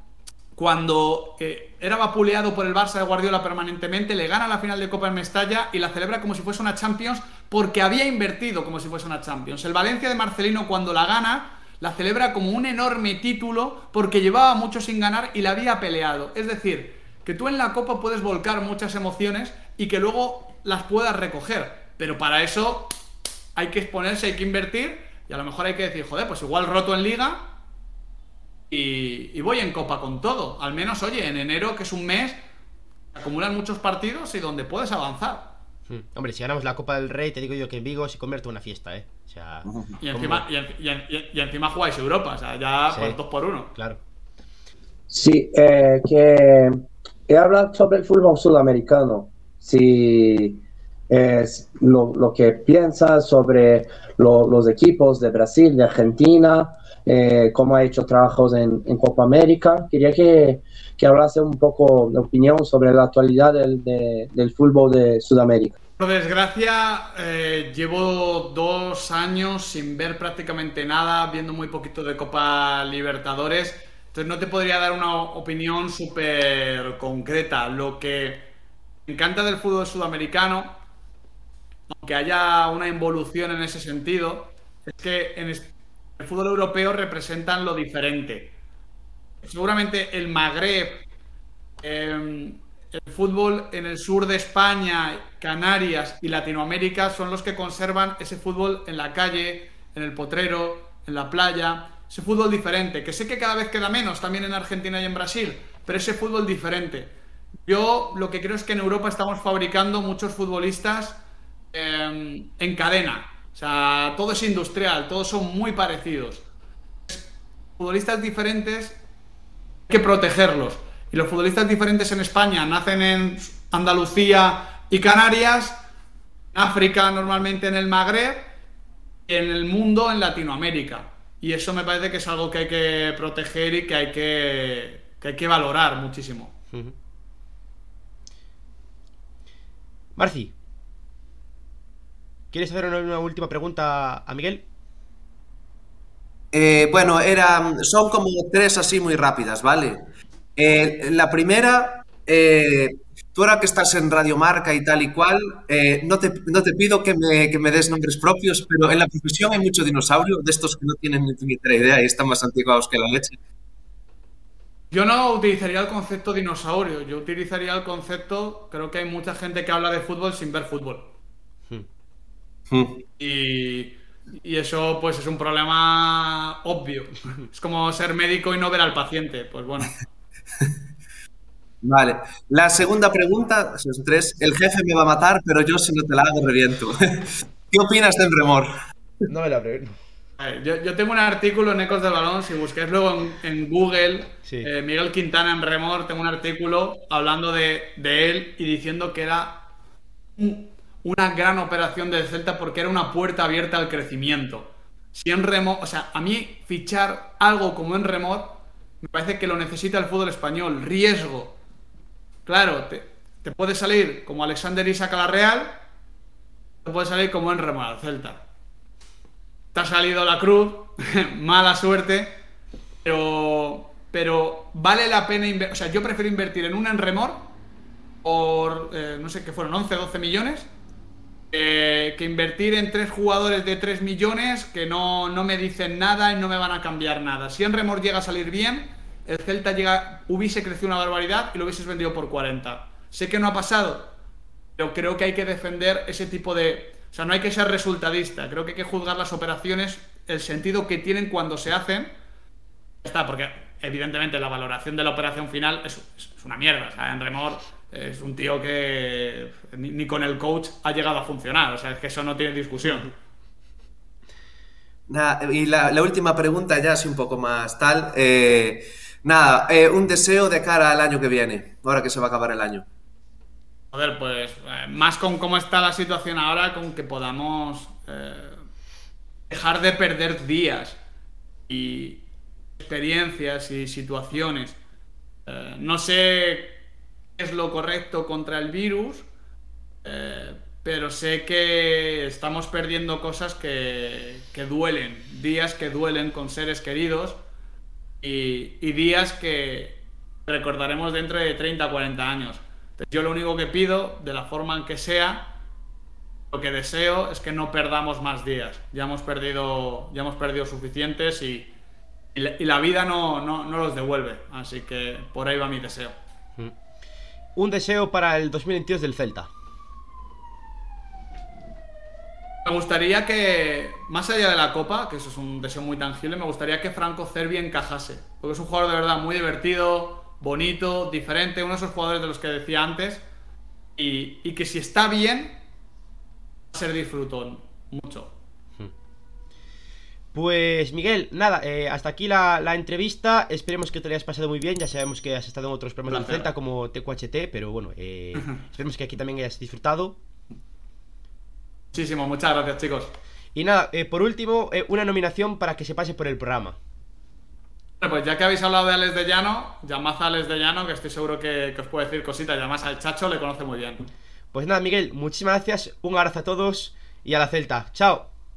cuando eh, era vapuleado por el Barça de Guardiola permanentemente, le gana la final de Copa en Mestalla y la celebra como si fuese una Champions porque había invertido como si fuese una Champions. El Valencia de Marcelino cuando la gana la celebra como un enorme título porque llevaba mucho sin ganar y la había peleado. Es decir, que tú en la Copa puedes volcar muchas emociones y que luego las puedas recoger. Pero para eso hay que exponerse, hay que invertir y a lo mejor hay que decir, joder, pues igual roto en liga y, voy en copa con todo. Al menos, oye, en enero, que es un mes, acumulan muchos partidos y donde puedes avanzar. Hmm. Hombre, si ganamos la Copa del Rey, te digo yo que en Vigo se convierte en una fiesta, ¿eh? y, encima, y, encima jugáis Europa, o sea, ya por dos por uno. Claro. Sí, eh, que he hablado sobre el fútbol sudamericano. Si es lo, que piensa sobre los equipos de Brasil, de Argentina, eh, cómo ha hecho trabajos en, Copa América. Quería que, que, hablase un poco de opinión sobre la actualidad del, del fútbol de Sudamérica. Por desgracia, eh, llevo dos años sin ver prácticamente nada, viendo muy poquito de Copa Libertadores. Entonces no te podría dar una opinión súper concreta. Lo que me encanta del fútbol sudamericano aunque haya una involución en ese sentido, es que en el fútbol europeo representan lo diferente. Seguramente el Magreb, em, el fútbol en el sur de España, Canarias y Latinoamérica son los que conservan ese fútbol en la calle, en el potrero, en la playa, ese fútbol diferente, que sé que cada vez queda menos también en Argentina y en Brasil, pero ese fútbol diferente. Yo lo que creo es que en Europa estamos fabricando muchos futbolistas Em, en cadena. O sea, todo es industrial, todos son muy parecidos. Futbolistas diferentes, hay que protegerlos. Y los futbolistas diferentes en España nacen en Andalucía y Canarias, en África normalmente en el Magreb y en el mundo en Latinoamérica. Y eso me parece que es algo que hay que proteger y que hay que, que, hay que valorar muchísimo. Marci, ¿Quieres hacer una, última pregunta a Miguel? Eh, bueno, era, son como tres así muy rápidas, ¿vale? Eh, la primera, eh, tú ahora que estás en Radio Marca y tal y cual, no te, no, te, pido que me, que me, des nombres propios, pero en la profesión hay mucho dinosaurio, de estos que no tienen ni idea y están más antiguados que la leche. Yo no utilizaría el concepto dinosaurio, yo utilizaría el concepto, creo que hay mucha gente que habla de fútbol sin ver fútbol. Hmm. Y, eso pues es un problema obvio. Es como ser médico y no ver al paciente. Pues bueno. Vale. La segunda pregunta, son tres. El jefe me va a matar, pero yo si no te la hago reviento. ¿Qué opinas de Remor? No me la pregunto. Yo, tengo un artículo en Ecos del Balón, si busquéis luego en, Google, eh, Miguel Quintana en Remor, tengo un artículo hablando de, de él y diciendo que era un una gran operación del Celta porque era una puerta abierta al crecimiento. Si en Remor, o sea, a mí fichar algo como en Remor me parece que lo necesita el fútbol español. Riesgo. Claro, te, puede salir como Alexander Isaac a la Real, te puede salir como en Remor al Celta. Te ha salido la cruz, mala suerte, pero, pero vale la pena. O sea, yo prefiero invertir en un Enremor por, eh, no sé qué fueron, 11, 12 millones que invertir en tres jugadores de 3 millones que no, me dicen nada y no me van a cambiar nada. Si en Remor llega a salir bien, el Celta llega, hubiese crecido una barbaridad y lo hubieses vendido por 40. Sé que no ha pasado, pero creo que hay que defender ese tipo de... O sea, no hay que ser resultadista, creo que hay que juzgar las operaciones, el sentido que tienen cuando se hacen. Ya está, porque evidentemente la valoración de la operación final es, una mierda. O sea, en Remor es un tío que ni, con el coach ha llegado a funcionar. O sea, es que eso no tiene discusión. y la, última pregunta ya así un poco más tal. Eh, Nada, eh, un deseo de cara al año que viene, ahora que se va a acabar el año. Joder, pues eh, más con cómo está la situación ahora, con que podamos dejar de perder días y experiencias y situaciones. Eh, no sé qué es lo correcto contra el virus, eh, pero sé que estamos perdiendo cosas que, que duelen, días que duelen con seres queridos y, y días que recordaremos dentro de 30 40 años. Yo lo único que pido, de la forma en que sea, lo que deseo es que no perdamos más días. Ya hemos perdido, ya hemos perdido suficientes y, y, la, y la, vida no, no, no, los devuelve. Así que por ahí va mi deseo. Mm. Un deseo para el 2022 del Celta. Me gustaría que, más allá de la Copa, que eso es un deseo muy tangible, me gustaría que Franco Cervi encajase. Porque es un jugador de verdad muy divertido, bonito, diferente, uno de esos jugadores de los que decía antes. Y, y que si está bien, va a ser disfrutón. Mucho. Pues Miguel, nada, eh, hasta aquí la, la, entrevista. Esperemos que te lo hayas pasado muy bien. Ya sabemos que has estado en otros programas del Celta como TQHT, pero bueno, eh, esperemos que aquí también hayas disfrutado. Muchísimo, muchas gracias, chicos. Y nada, eh, por último, eh, una nominación para que se pase por el programa. Pues ya que habéis hablado de Alex de Llano, llamad a Alex de Llano, que estoy seguro que, que os puede decir cositas. Llamad al Chacho, le conoce muy bien. Pues nada, Miguel, muchísimas gracias. Un abrazo a todos y a la Celta. Chao.